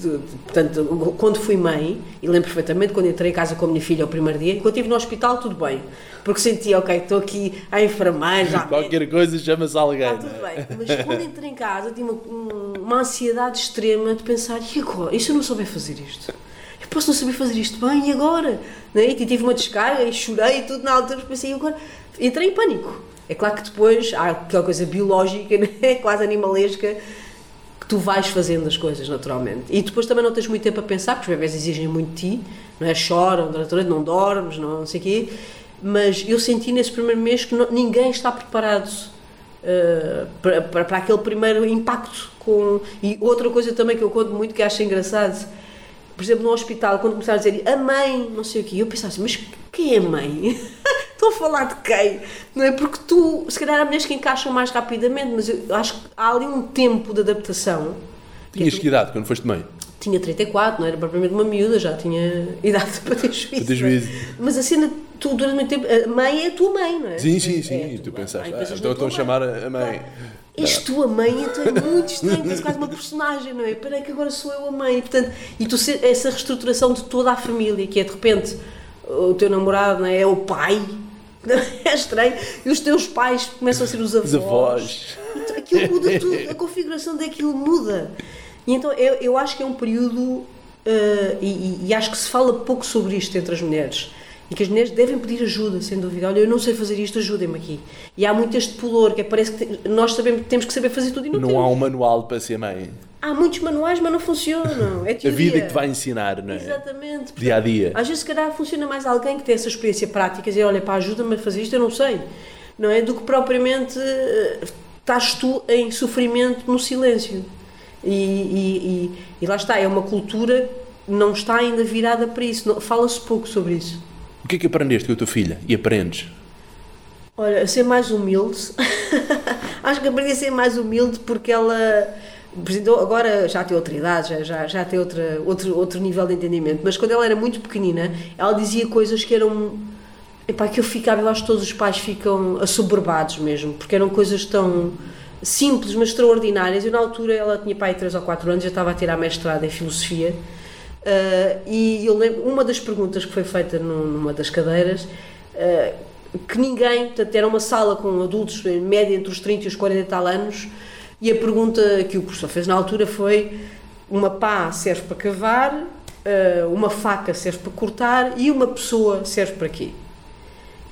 de, de, portanto, quando fui mãe, e lembro perfeitamente quando entrei em casa com a minha filha o primeiro dia, quando estive no hospital, tudo bem. Porque sentia, ok, estou aqui a enfermar, já. Qualquer coisa chama-se alguém. Está tudo bem. Mas quando entrei em casa, tinha uma, uma ansiedade extrema de pensar, e agora? E se eu não souber fazer isto? posso não saber fazer isto bem e agora? Né? E tive uma descarga e chorei e tudo na altura, pensei, agora entrei em pânico. É claro que depois há aquela coisa biológica, né? quase animalesca, que tu vais fazendo as coisas naturalmente. E depois também não tens muito tempo a pensar, porque os bebés exigem muito de ti, não é? choram durante a noite, não dormes, não, não sei o quê. Mas eu senti nesse primeiro mês que não, ninguém está preparado uh, para, para, para aquele primeiro impacto. Com... E outra coisa também que eu conto muito que acho engraçado por exemplo, no hospital, quando começaram a dizer a mãe, não sei o quê, eu pensava assim, mas quem é mãe? Estou a falar de quem? Não é? Porque tu, se calhar há mulheres que encaixam mais rapidamente, mas eu acho que há ali um tempo de adaptação. Tinhas que idade quando foste mãe? Tinha 34, não era propriamente uma miúda, já tinha idade para ter juízo. Para ter juízo. Mas a cena, tu durante muito tempo, a mãe é a tua mãe, não é? Sim, sim, sim. É, e tu pensaste, ah, então estão a chamar a mãe. És tu a mãe, então é muito estranho, és quase uma personagem, não é? Peraí que agora sou eu a mãe. E, portanto, e tu essa reestruturação de toda a família, que é de repente o teu namorado não é, é o pai, é estranho, e os teus pais começam a ser os avós. Os avós. Então, aquilo muda tudo, a configuração daquilo muda. E então eu, eu acho que é um período, uh, e, e acho que se fala pouco sobre isto entre as mulheres e que as mulheres devem pedir ajuda, sem dúvida. Olha, eu não sei fazer isto, ajudem-me aqui. E há muito este pudor, que é, parece que nós sabemos, temos que saber fazer tudo e não, não temos. há um manual para ser mãe. Há muitos manuais, mas não funcionam. É a vida que te vai ensinar, não é? Exatamente. Dia a dia. Às vezes, se calhar, funciona mais alguém que tem essa experiência prática e dizer, olha, pá, ajuda-me a fazer isto, eu não sei. Não é? Do que propriamente uh, estás tu em sofrimento no silêncio. E, e, e, e lá está, é uma cultura que não está ainda virada para isso. Fala-se pouco sobre isso. Que é que aprendeste com a tua filha e aprendes? Olha, ser mais humilde. Acho que aprendi a ser mais humilde porque ela agora já tem outra idade, já, já, já tem outra, outro, outro nível de entendimento, mas quando ela era muito pequenina, ela dizia coisas que eram. Epá, que eu ficava, eu acho que todos os pais ficam assoberbados mesmo, porque eram coisas tão simples, mas extraordinárias. Eu, na altura, ela tinha pai 3 ou 4 anos, já estava a tirar mestrado em filosofia Uh, e eu lembro, uma das perguntas que foi feita numa das cadeiras, uh, que ninguém, portanto, era uma sala com adultos, em média entre os 30 e os 40 e tal anos, e a pergunta que o professor fez na altura foi: uma pá serve para cavar, uh, uma faca serve para cortar e uma pessoa serve para quê?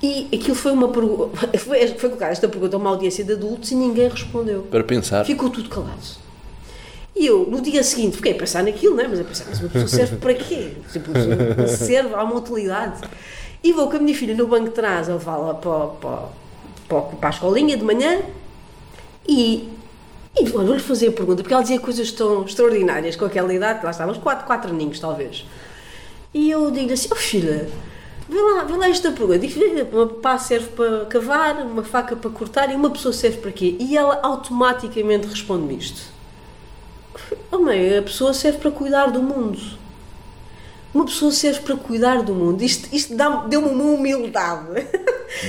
E aquilo foi uma pergunta, foi, foi colocada esta pergunta a uma audiência de adultos e ninguém respondeu. Para pensar. Ficou tudo calado. E eu, no dia seguinte, fiquei a pensar naquilo, não é? mas a pensar, mas uma pessoa serve para quê? Tipo, serve, há uma utilidade. E vou com a minha filha no banco de trás, a levá-la para, para, para, a escolinha de manhã e, e vou-lhe fazer a pergunta, porque ela dizia coisas tão extraordinárias com aquela idade, lá estávamos, quatro, quatro aninhos talvez. E eu digo assim, oh filha, vê lá, vê lá esta pergunta. Uma pá serve para cavar, uma faca para cortar e uma pessoa serve para quê? E ela automaticamente responde-me isto Oh mãe, a pessoa serve para cuidar do mundo. Uma pessoa serve para cuidar do mundo. Isto, isto deu-me uma humildade.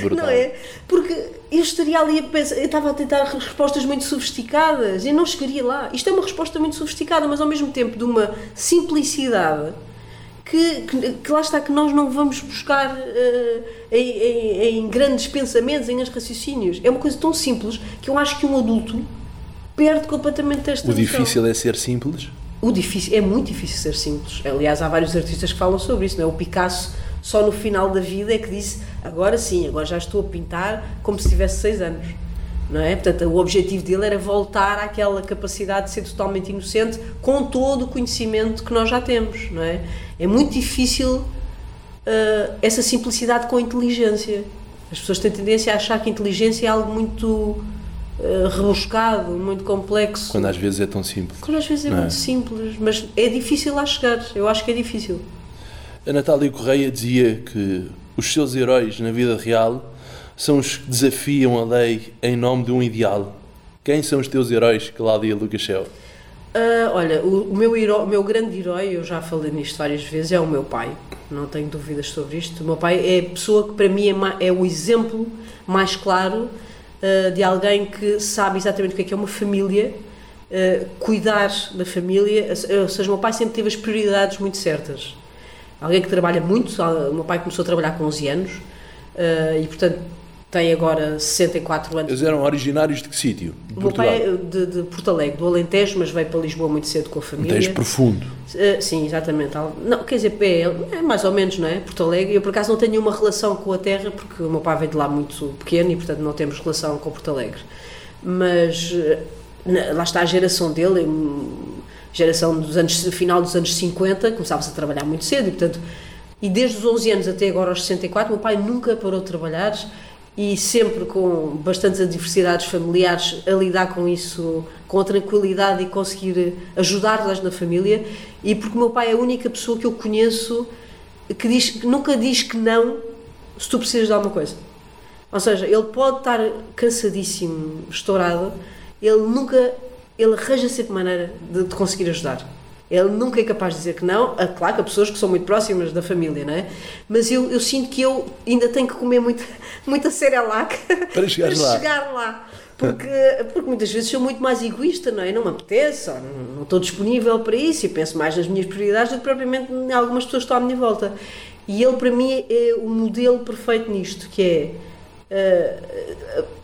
Brutal. Não é? Porque eu estaria ali a pensar, eu estava a tentar respostas muito sofisticadas e não chegaria lá. Isto é uma resposta muito sofisticada, mas ao mesmo tempo de uma simplicidade que, que, que lá está, que nós não vamos buscar uh, em, em, em grandes pensamentos, em grandes raciocínios. É uma coisa tão simples que eu acho que um adulto perde completamente esta O difícil é ser simples? O difícil, é muito difícil ser simples. Aliás, há vários artistas que falam sobre isso, não é? O Picasso, só no final da vida, é que disse: agora sim, agora já estou a pintar como se tivesse seis anos. Não é? Portanto, o objetivo dele era voltar àquela capacidade de ser totalmente inocente com todo o conhecimento que nós já temos, não é? É muito difícil uh, essa simplicidade com inteligência. As pessoas têm tendência a achar que inteligência é algo muito eh, rebuscado, muito complexo. Quando às vezes é tão simples. Quando às vezes é, é? muito simples, mas é difícil lá chegar. Eu acho que é difícil. A Natália Correia dizia que os seus heróis na vida real são os que desafiam a lei em nome de um ideal. Quem são os teus heróis, Cláudia Lucachel? Uh, olha, o, o, meu herói, o meu grande herói, eu já falei nisto várias vezes, é o meu pai. Não tenho dúvidas sobre isto. O meu pai é a pessoa que para mim é, é o exemplo mais claro uh, de alguém que sabe exatamente o que é, que é uma família, uh, cuidar da família, ou seja, o meu pai sempre teve as prioridades muito certas. Alguém que trabalha muito, o meu pai começou a trabalhar com 11 anos uh, e, portanto, tem agora 64 anos. Eles eram originários de que sítio? De O meu Portugal. pai é de, de Porto Alegre, do Alentejo, mas veio para Lisboa muito cedo com a família. Alentejo profundo. Uh, sim, exatamente. Não, quer dizer, é, é mais ou menos, não é? Porto Alegre. Eu, por acaso, não tenho nenhuma relação com a terra, porque o meu pai veio de lá muito pequeno e, portanto, não temos relação com Porto Alegre. Mas uh, na- lá está a geração dele, hum, geração dos anos, final dos anos 50, começava-se a trabalhar muito cedo e, portanto, e desde os 11 anos até agora aos 64, o meu pai nunca parou de trabalhar e sempre com bastantes adversidades familiares a lidar com isso com a tranquilidade e conseguir ajudar-las na família. E porque o meu pai é a única pessoa que eu conheço que, diz, nunca diz que não se tu precisas de alguma coisa. Ou seja, ele pode estar cansadíssimo, estourado ele nunca, ele arranja sempre maneira de te conseguir ajudar ele nunca é capaz de dizer que não. Ah, Claro que há pessoas que são muito próximas da família, não é? Mas eu, eu sinto que eu ainda tenho que comer muito, muita cerelac Para chegares lá. chegar lá. Porque, porque muitas vezes sou muito mais egoísta, não é? Não me apetece, não, não estou disponível para isso e penso mais nas minhas prioridades do que propriamente em algumas pessoas que estão à minha volta. E ele, para mim, é o modelo perfeito nisto, que é.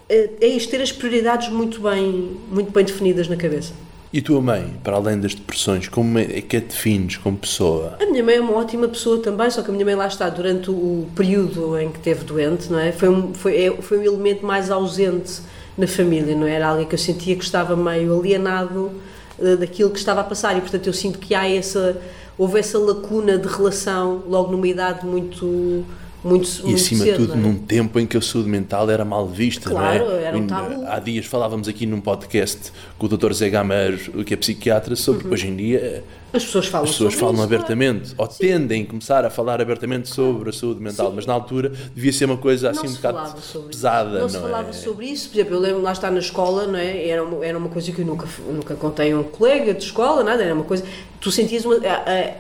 é, é isto, ter as prioridades muito bem, muito bem definidas na cabeça. E tua mãe, para além das depressões, como é que a defines como pessoa? A minha mãe é uma ótima pessoa também, só que a minha mãe lá está durante o período em que esteve doente, não é? Foi um, foi, é- foi um elemento mais ausente na família, não é? Era alguém que eu sentia que estava meio alienado eh, daquilo que estava a passar e, portanto, eu sinto que há essa, houve essa lacuna de relação logo numa idade muito, muito, E muito acima de tudo, não é? num tempo em que a saúde mental era mal vista, Claro, não é? era um tabu. Há dias falávamos aqui num podcast com o Dr. Zé Gameiro, que é psiquiatra, sobre Uhum. hoje em dia As pessoas falam as pessoas falam isso, não é? abertamente, ou tendem a começar a falar abertamente sobre a saúde mental, mas na altura devia ser uma coisa assim não um bocado pesada, isso. Não, se é? falava sobre isso. Por exemplo, eu lembro lá estar na escola, não é? Era uma, era uma coisa que eu nunca, nunca contei a um colega de escola, nada. Era uma coisa. Tu sentias uma. ah, ah,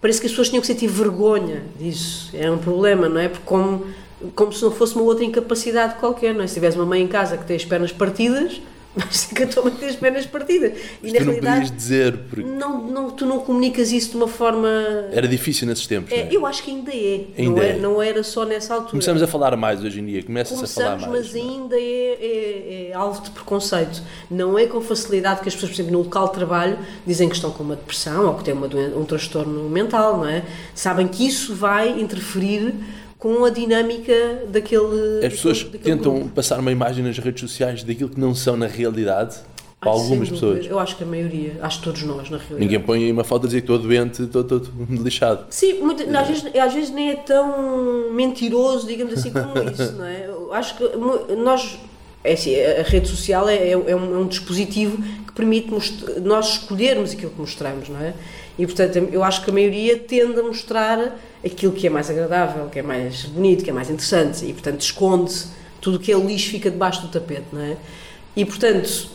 parece que as pessoas tinham que sentir vergonha disso. Era um problema, não é? Porque como, como se não fosse uma outra incapacidade qualquer, não é? Se tivesse uma mãe em casa que tem as pernas partidas, mas tem as pernas partidas. E Mas tu não podias dizer, porque não, não, tu não comunicas isso de uma forma. era difícil nesses tempos. É, é? eu acho que ainda é. Ainda não, é. é. não era só nessa altura. Começamos a falar mais hoje em dia, começa-se a falar mais. mas não é? ainda é, é- é alvo de preconceito. Não é com facilidade que as pessoas, por exemplo, no local de trabalho, dizem que estão com uma depressão ou que têm uma doen- um transtorno mental, não é? Sabem que isso vai interferir com a dinâmica daquele. As pessoas daquele- tentam grupo. passar uma imagem nas redes sociais daquilo que não são na realidade, para Ai, algumas pessoas. Eu acho que a maioria, acho que todos nós, na realidade. Ninguém põe aí uma foto a dizer que estou doente, estou, estou, estou lixado. Sim, muito- às, vezes, às vezes nem é tão mentiroso, digamos assim, como isso, não é? Eu acho que nós. É assim, a rede social é, é um, é um dispositivo que permite nós escolhermos aquilo que mostramos, não é? E portanto, eu acho que a maioria tende a mostrar aquilo que é mais agradável, que é mais bonito, que é mais interessante e portanto esconde tudo o que é lixo fica debaixo do tapete, não é? E portanto,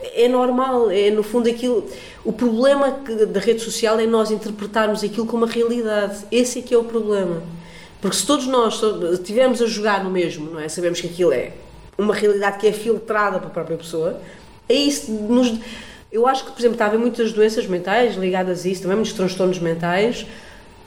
é normal, é no fundo aquilo. O problema da rede social é nós interpretarmos aquilo como uma realidade. Esse é que é o problema. Porque se todos nós estivermos a jogar no mesmo, não é? Sabemos que aquilo é uma realidade que é filtrada pela própria pessoa, é isso nos. Eu acho que, por exemplo, está a haver muitas doenças mentais ligadas a isso, também muitos transtornos mentais,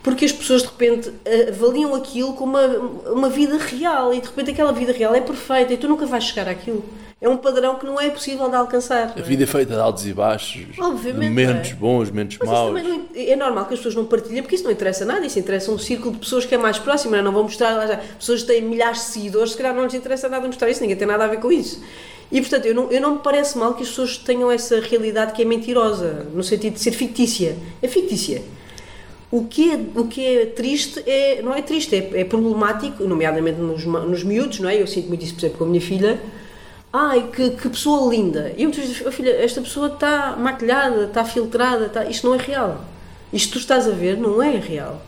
porque as pessoas de repente avaliam aquilo como uma, uma vida real e de repente aquela vida real é perfeita e tu nunca vais chegar àquilo. É um padrão que não é possível de alcançar. A é? vida é feita de altos e baixos, Obviamente, momentos é? bons, momentos Mas maus. não, é normal que as pessoas não partilhem, porque isso não interessa nada, isso interessa um círculo de pessoas que é mais próximo, não, é? não vão mostrar, lá já, pessoas que têm milhares de seguidores, se calhar não lhes interessa nada mostrar isso, ninguém tem nada a ver com isso. E portanto, eu não, eu não me parece mal que as pessoas tenham essa realidade que é mentirosa, no sentido de ser fictícia. É fictícia. O que é, o que é triste é, não é triste, é, é problemático, nomeadamente nos, nos miúdos, não é? Eu sinto muito isso, por exemplo, com a minha filha. Ai, que, que pessoa linda! E eu muitas vezes, "Oh, filha, esta pessoa está maquilhada, está filtrada, está... isto não é real. Isto tu estás a ver não é real.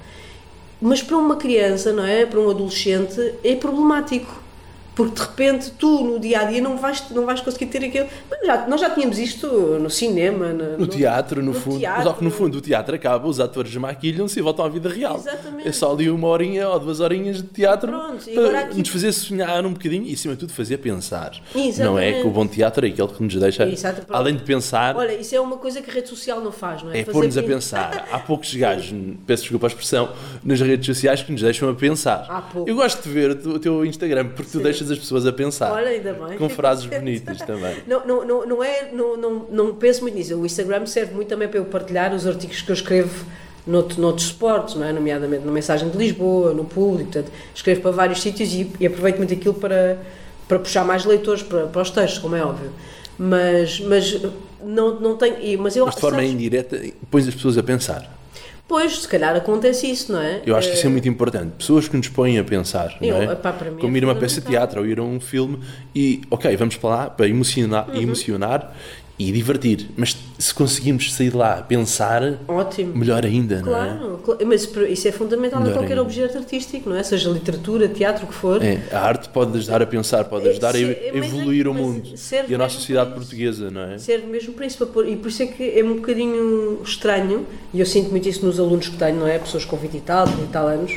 Mas para uma criança, não é? Para um adolescente, é problemático. Porque de repente tu no dia a dia não vais, não vais conseguir ter aquilo. Mas já- nós já tínhamos isto no cinema, no, No teatro, no, fundo. teatro. Só que no fundo o teatro acaba, os atores maquilham-se e voltam à vida real. Exatamente. É só ali uma horinha ou duas horinhas de teatro Pronto, para aqui- nos fazer sonhar um bocadinho e, acima de tudo, fazer pensar. Exatamente. Não é que o bom teatro é aquele que nos deixa, Exato, além de pensar, Olha, isso é uma coisa que a rede social não faz, não é? é pôr-nos a pen- pensar. Há poucos gajos, peço desculpa a expressão, nas redes sociais que nos deixam a pensar. Há pouco. Eu gosto de ver o teu Instagram porque tu deixas as pessoas a pensar. Olha, ainda bem. Com frases bonitas também. Não, não, não, não, é, não, não, não penso muito nisso. O Instagram serve muito também para eu partilhar os artigos que eu escrevo noutro, noutros esportes, não é? nomeadamente na Mensagem de Lisboa, no público. Portanto, escrevo para vários sítios e, e aproveito muito aquilo para, para puxar mais leitores para, para os textos, como é óbvio. Mas, mas não, não tenho. Mas, eu, mas de forma sabes, indireta, pões as pessoas a pensar. Pois, se calhar acontece isso, não é? Eu acho que isso é muito importante. Pessoas que nos põem a pensar, eu, não é? Para mim Como é ir a uma peça de teatro ou ir a um filme e, ok, vamos para lá para emocionar, uhum. emocionar e divertir. Mas se conseguimos sair de lá a pensar, Ótimo. melhor ainda, claro, não é? Claro, mas isso é fundamental melhor em qualquer ainda. objeto artístico, não é? Seja literatura, teatro, o que for. É, a arte pode ajudar a pensar, pode é, ajudar é, a evoluir o mundo e a nossa sociedade portuguesa, não é? Serve mesmo para isso, e por isso é que é um bocadinho estranho, e eu sinto muito isso nos alunos que tenho, não é? Pessoas com 20 e tal, 30 e tal anos.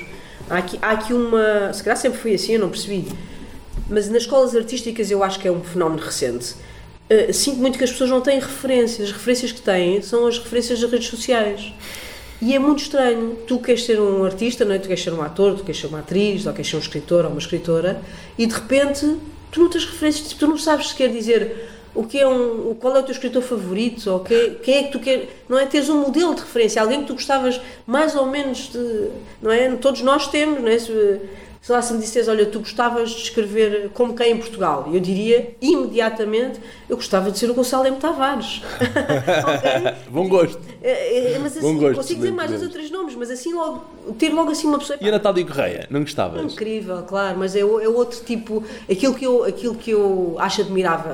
Há aqui, há aqui uma. Se calhar sempre foi assim, eu não percebi. Mas nas escolas artísticas eu acho que é um fenómeno recente uh, sinto muito que as pessoas não têm referências. As referências que têm são as referências das redes sociais. E é muito estranho. Tu queres ser um artista, não é? tu queres ser um ator, tu queres ser uma atriz, ou queres ser um escritor ou uma escritora, e de repente tu não tens referências, tu não sabes se quer dizer o que é um, qual é o teu escritor favorito, ou que, quem é que tu queres, não é? Teres um modelo de referência, alguém que tu gostavas mais ou menos de, não é? Todos nós temos, não é? Sei lá, se me dissesse, olha, tu gostavas de escrever como quem em Portugal, eu diria imediatamente, eu gostava de ser o Gonçalo M. Tavares. okay? Bom gosto. É, é, mas assim, Bom gosto, consigo dizer mais dois ou três nomes, mas assim logo, ter logo assim uma pessoa. E a Natália Correia, não gostavas? Incrível, claro, mas é, é outro tipo, aquilo que eu, aquilo que eu acho admirável,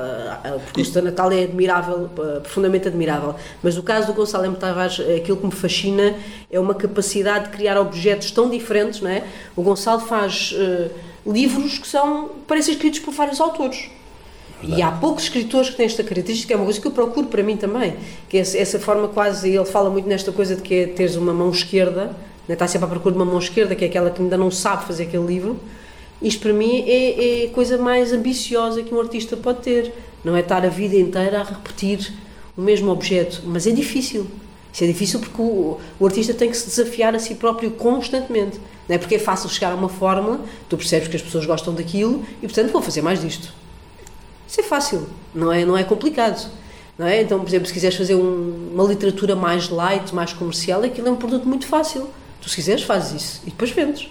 porque o da Natália é admirável, profundamente admirável, mas o caso do Gonçalo M. Tavares, aquilo que me fascina é uma capacidade de criar objetos tão diferentes, não é? O Gonçalo faz uh, livros que são, parecem escritos por vários autores. Verdade. E há poucos escritores que têm esta característica, é uma coisa que eu procuro para mim também, que é essa forma quase, ele fala muito nesta coisa de que é teres uma mão esquerda, né, está sempre à procura de uma mão esquerda, que é aquela que ainda não sabe fazer aquele livro, isto para mim é, é a coisa mais ambiciosa que um artista pode ter, não é estar a vida inteira a repetir o mesmo objeto, mas é difícil, isso é difícil porque o, o artista tem que se desafiar a si próprio constantemente, não é? Porque é fácil chegar a uma fórmula, tu percebes que as pessoas gostam daquilo e, portanto, vou fazer mais disto. Isso é fácil, não é, não é complicado. Não é? Então, por exemplo, se quiseres fazer um, uma literatura mais light, mais comercial, aquilo é um produto muito fácil. Tu, se quiseres, fazes isso e depois vendes.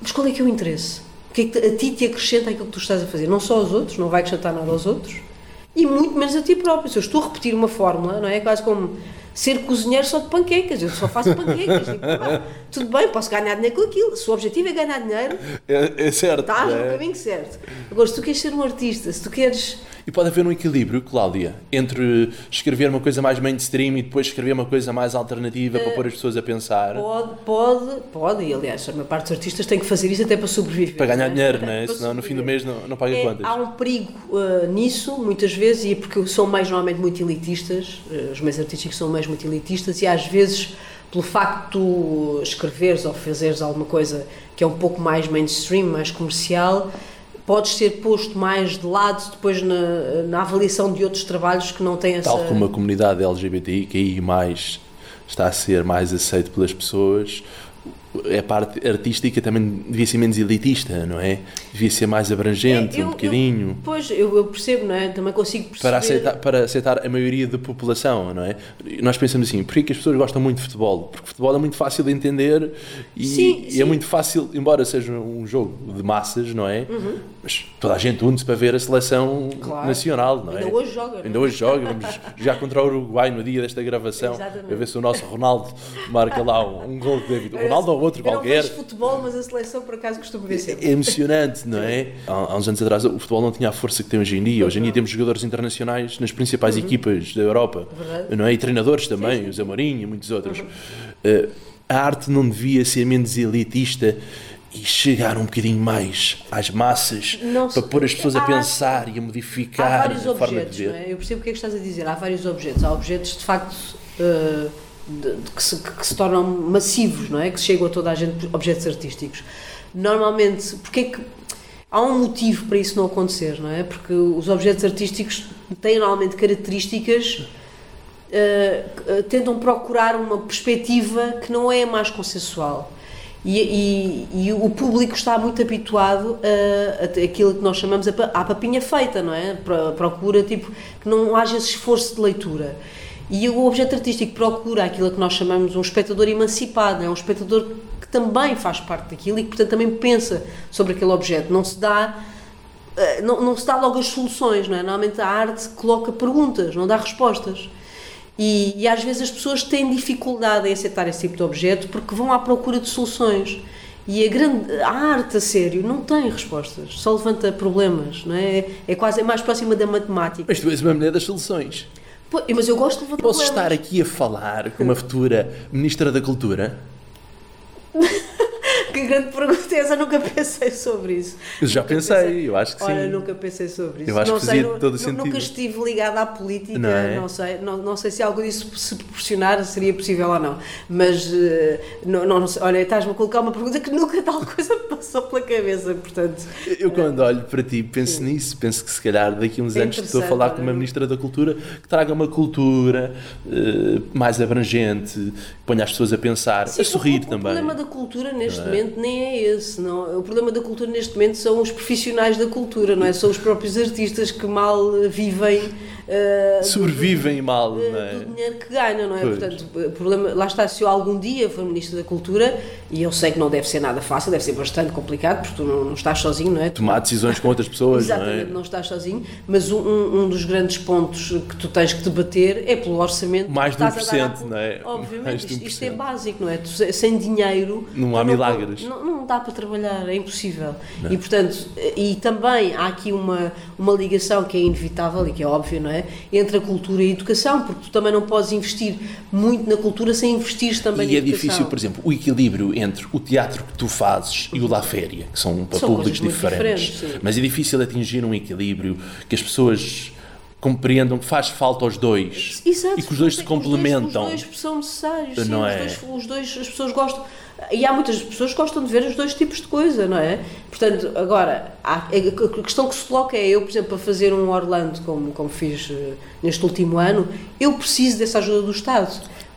Mas qual é que é o interesse? O que é que a ti te acrescenta aquilo que tu estás a fazer? Não só aos outros, não vai acrescentar nada aos outros, e muito menos a ti próprio. Se eu estou a repetir uma fórmula, não é? Quase como ser cozinheiro só de panquecas. Eu só faço panquecas. Ah, tudo bem, posso ganhar dinheiro com aquilo. Se o objetivo é ganhar dinheiro, é, é certo. Estás é. no caminho certo. Agora, se tu queres ser um artista, se tu queres e pode haver um equilíbrio, Cláudia, entre escrever uma coisa mais mainstream e depois escrever uma coisa mais alternativa para pôr as pessoas a pensar. Pode, pode, pode, e aliás, a maior parte dos artistas tem que fazer isso até para sobreviver. Para ganhar é? dinheiro, não é? Senão no fim do mês não, não paga é, contas. Há um perigo uh, nisso, muitas vezes, e é porque são mais normalmente muito elitistas, uh, os meios artísticos são mais muito elitistas, e às vezes pelo facto de tu escreveres ou fazeres alguma coisa que é um pouco mais mainstream, mais comercial, podes ser posto mais de lado depois na, na avaliação de outros trabalhos que não têm essa... Tal como a comunidade LGBTI mais está a ser mais aceito pelas pessoas, a parte artística também devia ser menos elitista, não é? Devia ser mais abrangente, é, eu, um bocadinho. Eu, pois, eu, eu, percebo, não é? Também consigo perceber. Para aceitar, para aceitar a maioria da população, não é? Nós pensamos assim, por que as pessoas gostam muito de futebol? Porque futebol é muito fácil de entender e, sim, e é muito fácil, embora seja um jogo de massas, não é? Uhum. Mas toda a gente une-se para ver a seleção claro. nacional, não é? Ainda hoje joga. Ainda hoje joga, vamos já contra o Uruguai no dia desta gravação, Exatamente. a ver se o nosso Ronaldo marca lá um, um gol de David. Ronaldo ou outro eu qualquer. Não futebol, mas a seleção por acaso costumo ver sempre. É emocionante, não é? Há, há, uns anos atrás o futebol não tinha a força que tem hoje em dia. Hoje em dia temos jogadores internacionais nas principais uhum. equipas da Europa, Verdade. não é? E treinadores também, sim, sim. o Zamorim e muitos outros. Uhum. Uh, a arte não devia ser menos elitista e chegar um bocadinho mais às massas não, para pôr as pessoas a pensar e a modificar a forma de ver. Não é? Eu percebo o que é que estás a dizer. Há vários objetos. Há objetos de facto. Uh, de, de, que, se, que, se, tornam massivos, não é? Que chegam a toda a gente, objetos artísticos. Normalmente, porque é que há um motivo para isso não acontecer, não é? Porque os objetos artísticos têm normalmente características, uh, tentam procurar uma perspectiva que não é mais consensual. E, e, e o público está muito habituado a, a aquilo que nós chamamos a, a papinha feita, não é? Procura tipo que não haja esse esforço de leitura. E o objeto artístico procura aquilo que nós chamamos um espectador emancipado, é um espectador que também faz parte daquilo e que, portanto, também pensa sobre aquele objeto. Não se dá eh, não, não se dá logo as soluções, não é? Normalmente a arte coloca perguntas, não dá respostas. E, e, às vezes as pessoas têm dificuldade em aceitar esse tipo de objeto porque vão à procura de soluções. E a, grande, a arte a sério não tem respostas, só levanta problemas, não é? É quase é mais próxima da matemática. Mas tu és uma mulher das soluções. Pô, mas eu gosto de levantar Posso problemas. estar aqui a falar com uma futura Ministra da Cultura? que grande pergunta é essa, nunca pensei sobre isso. Eu já Nunca pensei, eu acho que Olha, sim. nunca pensei sobre isso. Eu acho não que sei, fazia nu- todo o nu- sentido. Nunca estive ligada à política, Não não, é? sei, não, não sei se algo disso se proporcionar seria possível ou não. Mas, eh, não, não, não sei, olha, estás-me a colocar uma pergunta que nunca tal coisa me passou pela cabeça, portanto. Eu quando olho para ti penso nisso, penso que se calhar daqui a uns É anos estou a falar olha, com uma Ministra da Cultura que traga uma cultura eh, mais abrangente, que ponha as pessoas a pensar, a sorrir o, também. O problema da cultura neste momento nem é esse. Não. O problema da cultura neste momento são os profissionais da cultura, não é? São os próprios artistas que mal eh, eh, do- Sobrevivem mal, do, não é? do dinheiro que ganham, não é? Pois. Portanto, problema, lá está, se eu algum dia for Ministro da Cultura, e eu sei que não deve ser nada fácil, deve ser bastante complicado, porque tu não, não estás sozinho, não é? Tomar decisões com outras pessoas, não é? Exatamente, não estás sozinho, mas um, um- dos grandes pontos que tu tens que debater é pelo orçamento. Mais de estás a dar à 1%, cul- não é? Mais Obviamente, de isto, isto é 1%. básico, não é? Tu, se- sem dinheiro. Não há milagres. Não, não dá para trabalhar, é impossível. E portanto, e também há aqui uma, uma ligação que é inevitável e que é óbvia, não é? Entre a cultura e a educação, porque tu também não podes investir muito na cultura sem investir também E na é educação. difícil, por exemplo, o equilíbrio entre o teatro que tu fazes e o La Féria, que são para São públicos diferentes. diferentes. Mas é difícil atingir um equilíbrio que as pessoas compreendam que faz falta aos dois Exato, e que os dois se complementam. Os dois, os dois são necessários, sim, Não os, é? dois, os dois, as pessoas gostam. E há muitas pessoas que gostam de ver os dois tipos de coisa, não é? Portanto, agora, há- a questão que se coloca é: eu, por exemplo, para fazer um Orlando, como, como fiz eh, neste último ano, eu preciso dessa ajuda do Estado.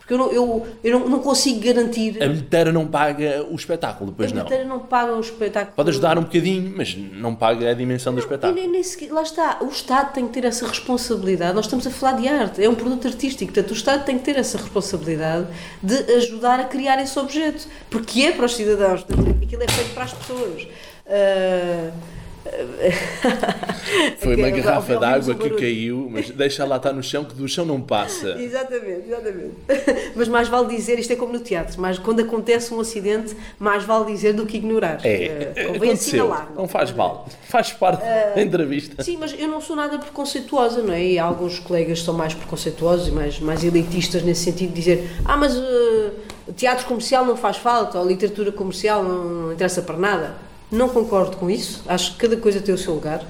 Porque eu não, eu, eu não, não consigo garantir. A bilheteira não paga o espetáculo, depois a não. bilheteira não paga um espetáculo. Pode ajudar um bocadinho, mas não paga a dimensão do E espetáculo. nem, nem sequer- lá está, o Estado tem que ter essa responsabilidade. Nós estamos a falar de arte, é um produto artístico, portanto, o Estado tem que ter essa responsabilidade de ajudar a criar esse objeto, porque é para os cidadãos, aquilo é feito para as pessoas. Ah, Foi uma garrafa d'água que caiu, mas deixa lá estar no chão, que do chão não passa. Exatamente, exatamente. Mas mais vale dizer, isto é como no teatro, mas quando acontece um acidente, mais vale dizer do que ignorar. É, Ah, convém assinalar. Não faz mal. Faz parte Ah, da entrevista. Sim, mas eu não sou nada preconceituosa, não é? E alguns colegas são mais preconceituosos e mais, mais elitistas nesse sentido de dizer ah, mas uh, teatro comercial não faz falta, ou literatura comercial não, não interessa para nada. Não concordo com isso. Acho que cada coisa tem o seu lugar.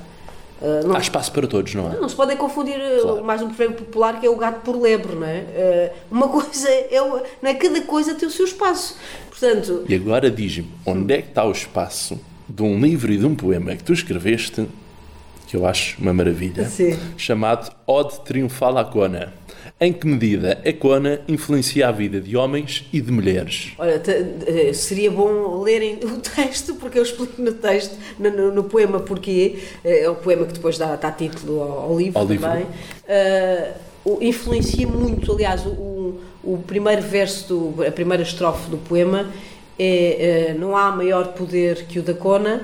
Uh, não, Há espaço para todos, não é? não se podem confundir uh, Claro. mais um provérbio popular que é o gato por lebre, não é? Uh, uma coisa é, o- não é? Cada coisa tem o seu espaço. Portanto, E agora diz-me, onde é que está o espaço de um livro e de um poema que tu escreveste, que eu acho uma maravilha, Sim. chamado Ode Triunfal à Cona. Em que medida a Cona influencia a vida de homens e de mulheres? Olha, eh, seria bom lerem o texto, porque eu explico no texto, no, no- no poema porquê, eh, é o poema que depois dá, dá título ao, ao livro Ao também. O- influencia muito, aliás, o, o, primeiro verso, do, a primeira estrofe do poema é eh, não há maior poder que o da Cona,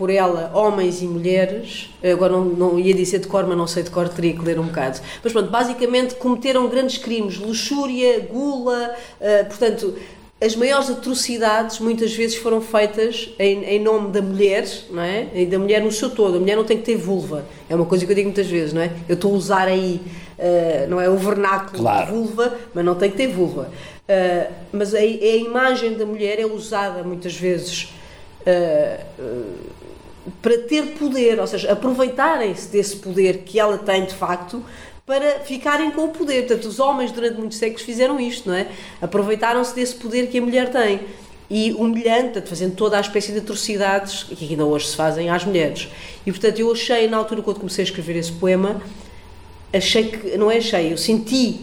por ela, homens e mulheres, agora não, não ia dizer de cor, mas não sei de cor, teria que ler um bocado. Mas pronto, basicamente cometeram grandes crimes, luxúria, gula, eh, portanto, as maiores atrocidades muitas vezes foram feitas em, em nome da mulher, não é? E da mulher no seu todo. A mulher não tem que ter vulva. É uma coisa que eu digo muitas vezes, não é? Eu estou a usar aí, eh, não é? O vernáculo Claro. de vulva, mas não tem que ter vulva. Eh, mas a, a imagem da mulher é usada muitas vezes. Para ter poder, ou seja, aproveitarem-se desse poder que ela tem de facto para ficarem com o poder. Portanto, os homens durante muitos séculos fizeram isto, não é? Aproveitaram-se desse poder que a mulher tem e humilhando, portanto, fazendo toda a espécie de atrocidades que ainda hoje se fazem às mulheres. E portanto, eu achei na altura quando comecei a escrever esse poema, achei que não é achei, eu senti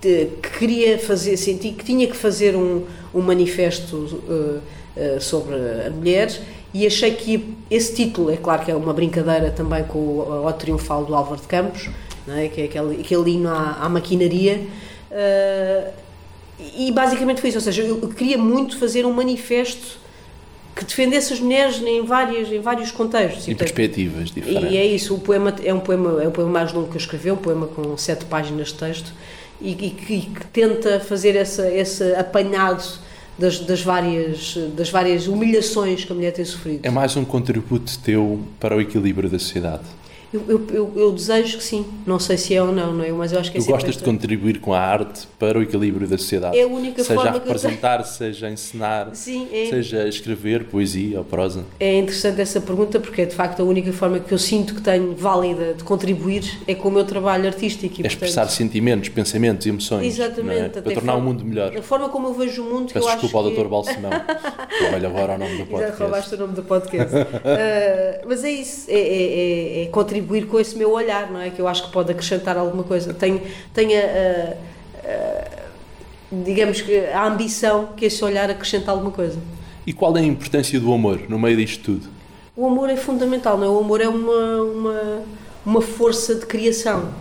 que queria fazer, senti que tinha que fazer um, um manifesto uh, uh, sobre a mulher e achei que esse título, é claro que é uma brincadeira também com o, o triunfal do Álvaro de Campos, é? que é aquele, aquele hino à, à maquinaria. Uh, e basicamente foi isso, ou seja, eu queria muito fazer um manifesto que defendesse as mulheres em, várias, em vários contextos. Em perspectivas diferentes. E é isso, o poema é um poema, é um poema mais longo que eu escrevi, um poema com sete páginas de texto e, e, que, que, tenta fazer essa, esse apanhado das, das, várias, das várias humilhações que a mulher tem sofrido. É mais um contributo teu para o equilíbrio da sociedade. Eu, eu, eu, eu, desejo que sim. Não sei se é ou não, não é? mas eu acho que é Tu gostas de contribuir com a arte para o equilíbrio da sociedade? É a única seja forma a representar, que seja ensinar, sim, é... seja escrever poesia ou prosa. É interessante essa pergunta porque é de facto a única forma que eu sinto que tenho válida de contribuir é com o meu trabalho artístico. E, é expressar portanto... sentimentos, pensamentos, emoções. É? Exatamente. É? Para tornar forma, o mundo melhor. A forma como eu vejo o mundo. Peço eu desculpa ao Dr. Balsemão. Trabalho agora ao nome do podcast. Já roubaste o nome do podcast. uh, mas é isso, é, é, é contribuir com esse meu olhar não é? Que eu acho que pode acrescentar alguma coisa. Tenho, tenho a, a, a, digamos que a ambição que esse olhar acrescenta alguma coisa. E qual é a importância do amor no meio disto tudo? O amor é fundamental, não é? O amor é uma, uma, uma força de criação.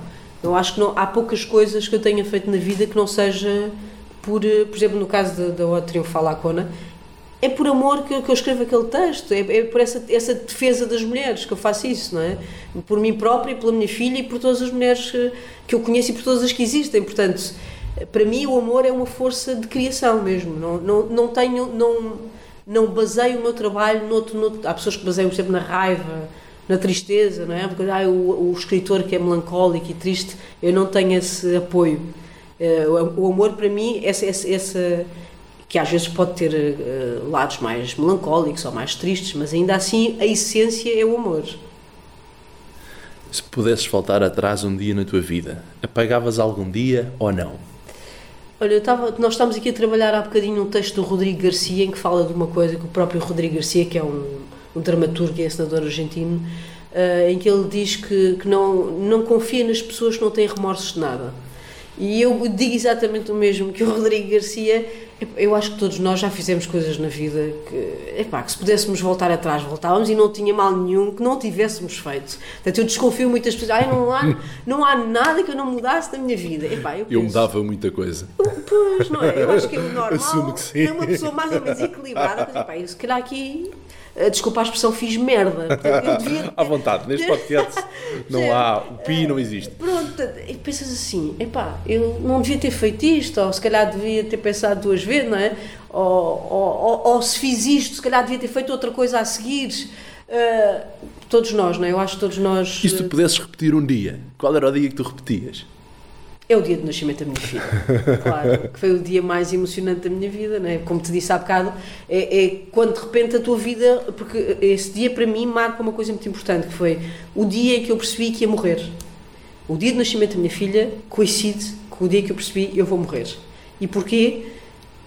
Eu acho que não, há poucas coisas que eu tenha feito na vida que não seja por, por exemplo, no caso da, da Ode Triunfal Lacona, é por amor que, que eu escrevo aquele texto, é, é, por essa, essa defesa das mulheres que eu faço isso, não é? Por mim própria, pela minha filha e por todas as mulheres que, que eu conheço e por todas as que existem. Portanto, para mim o amor é uma força de criação mesmo. Não, não, não tenho, não, não baseio o meu trabalho noutro, noutro. Há pessoas que baseiam, exemplo, na raiva, na tristeza, não é? Porque ah, o, o escritor que é melancólico e triste, eu não tenho esse apoio. Uh, o amor para mim, essa, essa, essa que às vezes pode ter uh, lados mais melancólicos ou mais tristes, mas ainda assim a essência é o amor. Se pudesses voltar atrás um dia na tua vida, apagavas algum dia ou não? Olha, estava, nós estamos aqui a trabalhar há bocadinho um texto do Rodrigo Garcia em que fala de uma coisa que o próprio Rodrigo Garcia, que é um, um dramaturgo e ensinador argentino, uh, em que ele diz que, que não, não confia nas pessoas que não têm remorsos de nada. E eu digo exatamente o mesmo que o Rodrigo Garcia eu acho que todos nós já fizemos coisas na vida que, epá, que se pudéssemos voltar atrás, voltávamos e não tinha mal nenhum que não tivéssemos feito. Portanto, eu desconfio muitas pessoas, ai, não há, não há nada que eu não mudasse na minha vida. Epá, eu, eu mudava muita coisa. Pois, não é? Eu acho que é o normal. Assumo que sim. É uma pessoa mais ou menos equilibrada. Mas, epá, eu, se calhar aqui desculpa a expressão, fiz merda. Portanto, devia... à vontade, neste podcast não há, o pi não existe. Pronto, e pensas assim, epá, eu não devia ter feito isto, ou se calhar devia ter pensado duas vezes, não é? Ou, ou, ou, ou se fiz isto, se calhar devia ter feito outra coisa a seguir. Uh, todos nós, não é? Eu acho que todos nós. E se tu pudesses repetir um dia, qual era o dia que tu repetias? É o dia do nascimento da minha filha, claro, que foi o dia mais emocionante da minha vida, não é? Como te disse há bocado, é, é, quando de repente a tua vida, porque esse dia para mim marca uma coisa muito importante, que foi o dia em que eu percebi que ia morrer. O dia do nascimento da minha filha coincide com o dia que eu percebi eu vou morrer. E porquê?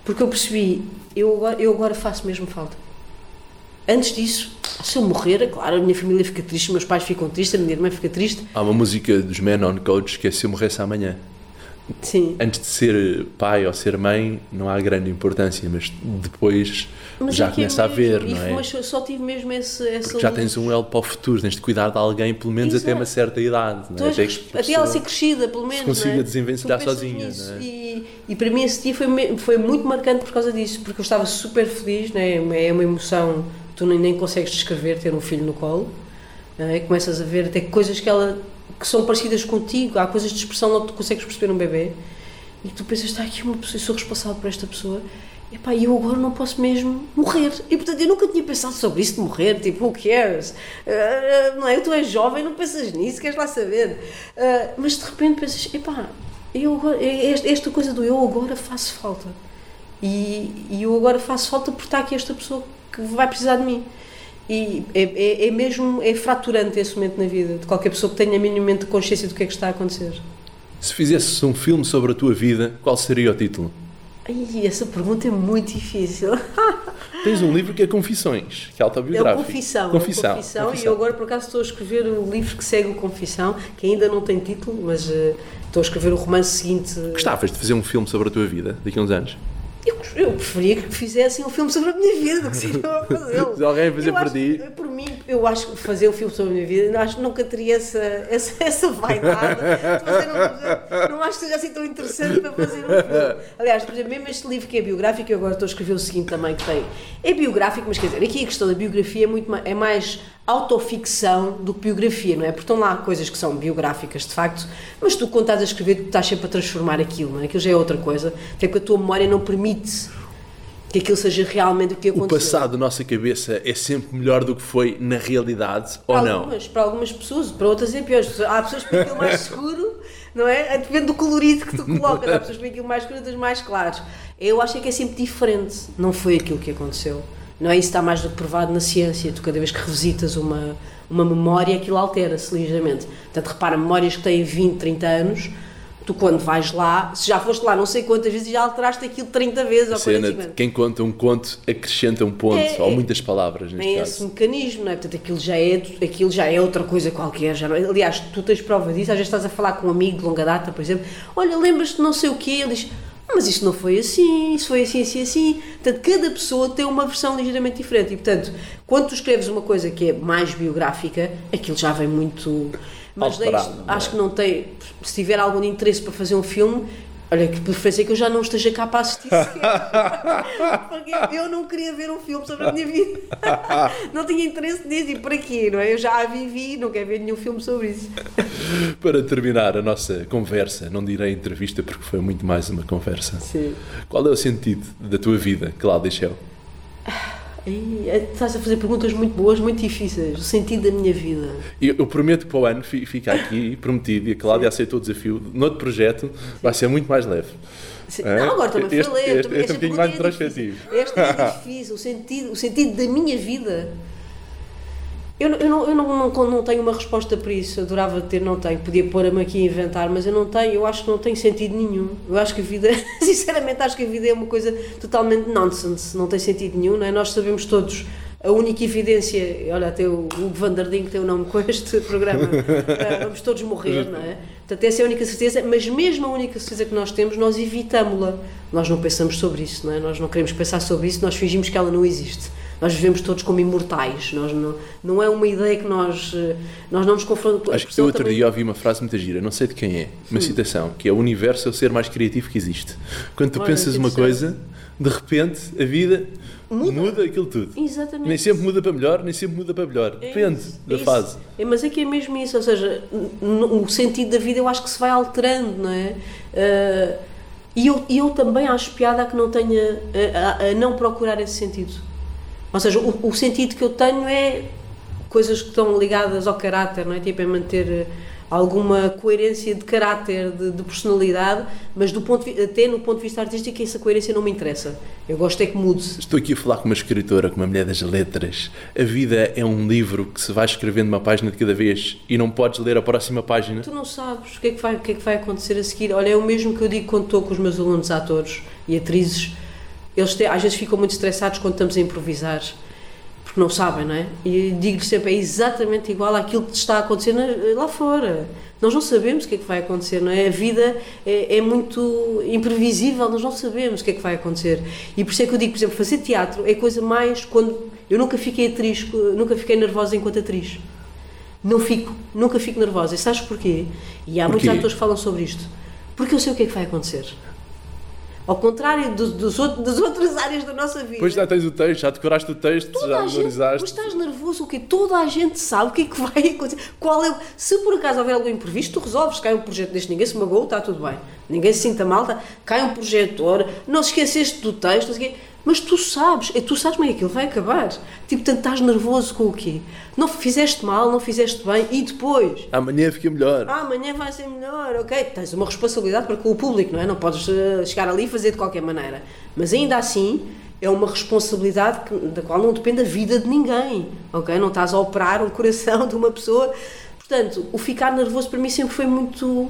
Porque eu percebi, eu agora, eu agora faço mesmo falta. Antes disso, se eu morrer, é claro, a minha família fica triste, meus pais ficam tristes, a minha irmã fica triste. Há uma música dos Men on Coach que é Se eu morresse amanhã. Sim. Antes de ser pai ou ser mãe, não há grande importância, mas depois mas já é começa é a ver, não é? Mas só tive mesmo esse, essa Porque já tens um L para o futuro, tens de cuidar de alguém pelo menos Exato. até uma certa idade, não é? Até, que até ela ser crescida, pelo menos. Se consiga é? desenvencilhar sozinha, não é? E, e para mim esse dia foi, foi muito marcante por causa disso, porque eu estava super feliz, não é? É uma emoção tu nem, consegues descrever ter um filho no colo, é? começas a ver até coisas que ela que são parecidas contigo, há coisas de expressão logo que tu consegues perceber um bebê e tu pensas, está aqui uma pessoa, eu sou responsável por esta pessoa e eu agora não posso mesmo morrer. E portanto eu nunca tinha pensado sobre isso de morrer, tipo, who cares? Uh, não é? Tu és jovem, não pensas nisso, queres lá saber. Uh, mas de repente pensas, epá, eu agora, esta coisa do eu agora faço falta. E, e eu agora faço falta porque está aqui esta pessoa que vai precisar de mim. E é, é, é, mesmo é fraturante esse momento na vida de qualquer pessoa que tenha minimamente consciência do que é que está a acontecer. Se fizesses um filme sobre a tua vida, qual seria o título? Ai, essa pergunta é muito difícil. Tens um livro que é Confissões, que é autobiográfico. É confissão, confissão, é confissão, confissão. E eu agora, por acaso, estou a escrever um livro que segue o Confissão, que ainda não tem título, mas uh, estou a escrever o romance seguinte. Gostavas de fazer um filme sobre a tua vida daqui a uns anos? Eu, preferia que fizessem um filme sobre a minha vida do que se não fazê-lo. Se alguém fazer por ti. Por mim, eu acho que fazer um filme sobre a minha vida, acho que nunca teria essa, essa, essa vaidade. um- não acho que seja assim tão interessante para fazer um filme. Aliás, por exemplo, mesmo este livro que é biográfico, eu agora estou a escrever o seguinte também que tem. É biográfico, mas quer dizer, aqui a questão da biografia é, muito, ma- é mais autoficção do que biografia, não é? Porque estão lá coisas que são biográficas, de facto, mas tu, quando estás a escrever, tu estás sempre a transformar aquilo, não é? Aquilo já é outra coisa, até porque a tua memória não permite que aquilo seja realmente o que O aconteceu. passado da nossa cabeça é sempre melhor do que foi na realidade, ou para não? algumas, para algumas pessoas, para outras é pior. Há pessoas que aquilo mais seguro, não é? Depende do colorido que tu colocas. Há pessoas que aquilo mais escuro, outras mais claros. Eu acho que é sempre diferente. Não foi aquilo que aconteceu. Não é isso está mais do que provado na ciência. Tu cada vez que revisitas uma, uma memória, aquilo altera-se ligeiramente. Portanto, repara, memórias que têm 20, 30 anos, tu quando vais lá, se já foste lá não sei quantas vezes, já alteraste aquilo 30 vezes ou Cena 40 de quem conta um conto acrescenta um ponto, É, ou é. muitas palavras neste Tem caso. esse mecanismo, não é? Portanto, aquilo já é, aquilo já é outra coisa qualquer. Já não, é? aliás, tu tens prova disso, às vezes estás a falar com um amigo de longa data, por exemplo, olha, lembras-te não sei o quê, ele diz, "Ah, mas isso não foi assim, isso foi assim, assim, assim. Portanto, cada pessoa tem uma versão ligeiramente diferente e, portanto, quando tu escreves uma coisa que é mais biográfica, aquilo já vem muito... Mas daí, Alterado, não é? acho que não tem... Se tiver algum interesse para fazer um filme... Olha, que preferência que eu já não esteja cá para assistir. Porque eu não queria ver um filme sobre a minha vida. Não tinha interesse nisso. E para quê, não é? Eu já a vivi, não quero ver nenhum filme sobre isso. Para terminar a nossa conversa, não direi entrevista porque foi muito mais uma conversa. Sim. Qual é o sentido da tua vida, Cláudia Shell? E é, estás a fazer perguntas muito boas, muito difíceis. O sentido da minha vida. Eu, eu prometo que para o ano fi- fica aqui prometido e a Cláudia aceitou o desafio. Noutro projeto vai ser muito mais leve. É? Não, agora também Este- falei. este- também- este é um bocadinho mais é introspectivo. Esta é difícil. O sentido, o sentido da minha vida. Eu, eu, não, eu não, não, não tenho uma resposta para isso. Adorava ter, não tenho. Podia pôr-me aqui a inventar, mas eu não tenho. Eu acho que não tem sentido nenhum. Eu acho que a vida, sinceramente, acho que a vida é uma coisa totalmente nonsense. Não tem sentido nenhum, não é? Nós sabemos todos. A única evidência, olha, até o Hugo Van der Ding tem o nome com este programa, eh, vamos todos morrer, não é? Portanto, essa é a única certeza, mas mesmo a única certeza que nós temos, nós evitamos-la. Nós não pensamos sobre isso, não é? Nós não queremos pensar sobre isso, nós fingimos que ela não existe. Nós vivemos todos como imortais. Nós não, não é uma ideia que nós, eh, nós não nos confrontamos. Acho que eu outro dia ouvi uma frase muito gira, não sei de quem é, uma citação, que é o universo é o ser mais criativo que existe. Quando tu Olha, pensas uma coisa, de repente a vida Muda. muda, aquilo tudo. Exatamente. Nem sempre muda para melhor, nem sempre muda para melhor. É Depende isso, da é fase. É, mas é que é mesmo isso, ou seja, o sentido da vida eu acho que se vai alterando, não é? Ah, e eu, eu também acho piada a que não tenha, a, a- a não procurar esse sentido. Ou seja, o, o sentido que eu tenho é coisas que estão ligadas ao caráter, não é? Tipo, é manter eh, alguma coerência de caráter, de, de personalidade, mas do ponto de até no ponto de vista artístico essa coerência não me interessa. Eu gosto é que mude. Estou aqui a falar com uma escritora, com uma mulher das letras. A vida é um livro que se vai escrevendo uma página de cada vez e não podes ler a próxima página. Tu não sabes o que, é que vai, o que é que vai acontecer a seguir. Olha, é o mesmo que eu digo quando estou com os meus alunos atores e atrizes. Eles às vezes ficam muito estressados quando estamos a improvisar, porque não sabem, não é? E digo-lhes sempre, é exatamente igual àquilo que está a acontecer lá fora. Nós não sabemos o que é que vai acontecer, não é? A vida é, é muito imprevisível, nós não sabemos o que é que vai acontecer. E por isso é que eu digo, por exemplo, fazer teatro é coisa mais quando... Eu nunca fiquei atriz, nunca fiquei nervosa enquanto atriz. Não fico, nunca fico nervosa. E sabes porquê? E há Porquê? muitos atores que falam sobre isto. Porque eu sei o que é que vai acontecer. Ao contrário dos, dos outros, das outras áreas da nossa vida. Depois já tens o texto, já decoraste o texto, Toda já memorizaste. mas estás nervoso o quê? Toda a gente sabe o que é que vai acontecer. Qual é, se por acaso houver algum imprevisto, tu resolves. Cai um projeto deste, ninguém se magoou, está tudo bem. Ninguém se sinta mal, tá, cai um projetor, não se esqueceste do texto, não sei o quê. Mas tu sabes, é, tu sabes como é que aquilo vai acabar. Tipo, tanto estás nervoso com o quê? Não fizeste mal, não fizeste bem, e depois? Amanhã fica melhor. Ah, amanhã vai ser melhor, ok. Tens uma responsabilidade para com o público, não é? Não podes eh, chegar ali e fazer de qualquer maneira. Mas ainda assim, é uma responsabilidade que- da qual não depende a vida de ninguém, ok? Não estás a operar o coração de uma pessoa. Portanto, o ficar nervoso para mim sempre foi muito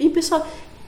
impensável.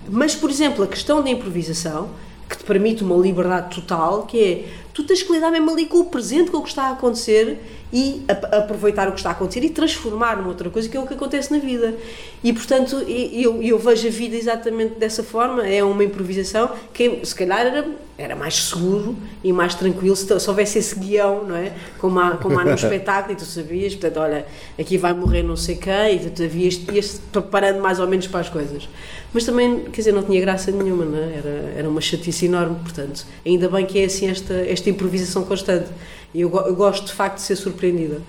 Mas, por exemplo, a questão da improvisação, que te permite uma liberdade total, que é tu tens que lidar mesmo ali com o presente, com o que está a acontecer e a, aproveitar o que está a acontecer e transformar numa outra coisa que é o que acontece na vida. E portanto, eu, eu vejo a vida exatamente dessa forma, é uma improvisação que se calhar era, era mais seguro e mais tranquilo se, se houvesse esse guião, não é? Como há, como há no espetáculo e tu sabias, portanto, olha, aqui vai morrer não sei quem, e tu havias, ias preparando mais ou menos para as coisas. Mas também, quer dizer, não tinha graça nenhuma, não é? Era, era uma chatice enorme, portanto, ainda bem que é assim esta, esta improvisação constante. E eu, eu gosto de facto de ser surpreendida.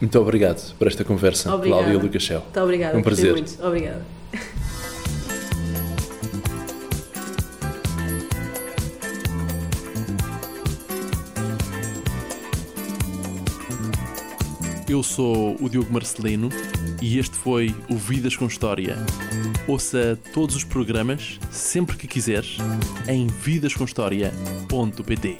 Muito obrigado por esta conversa, obrigada. Cláudia Lucas Shell. Muito obrigada. Um prazer. Muito. Obrigada. Eu sou o Diogo Marcelino e este foi o Vidas com História. Ouça todos os programas, sempre que quiseres, em vidascomhistoria.pt.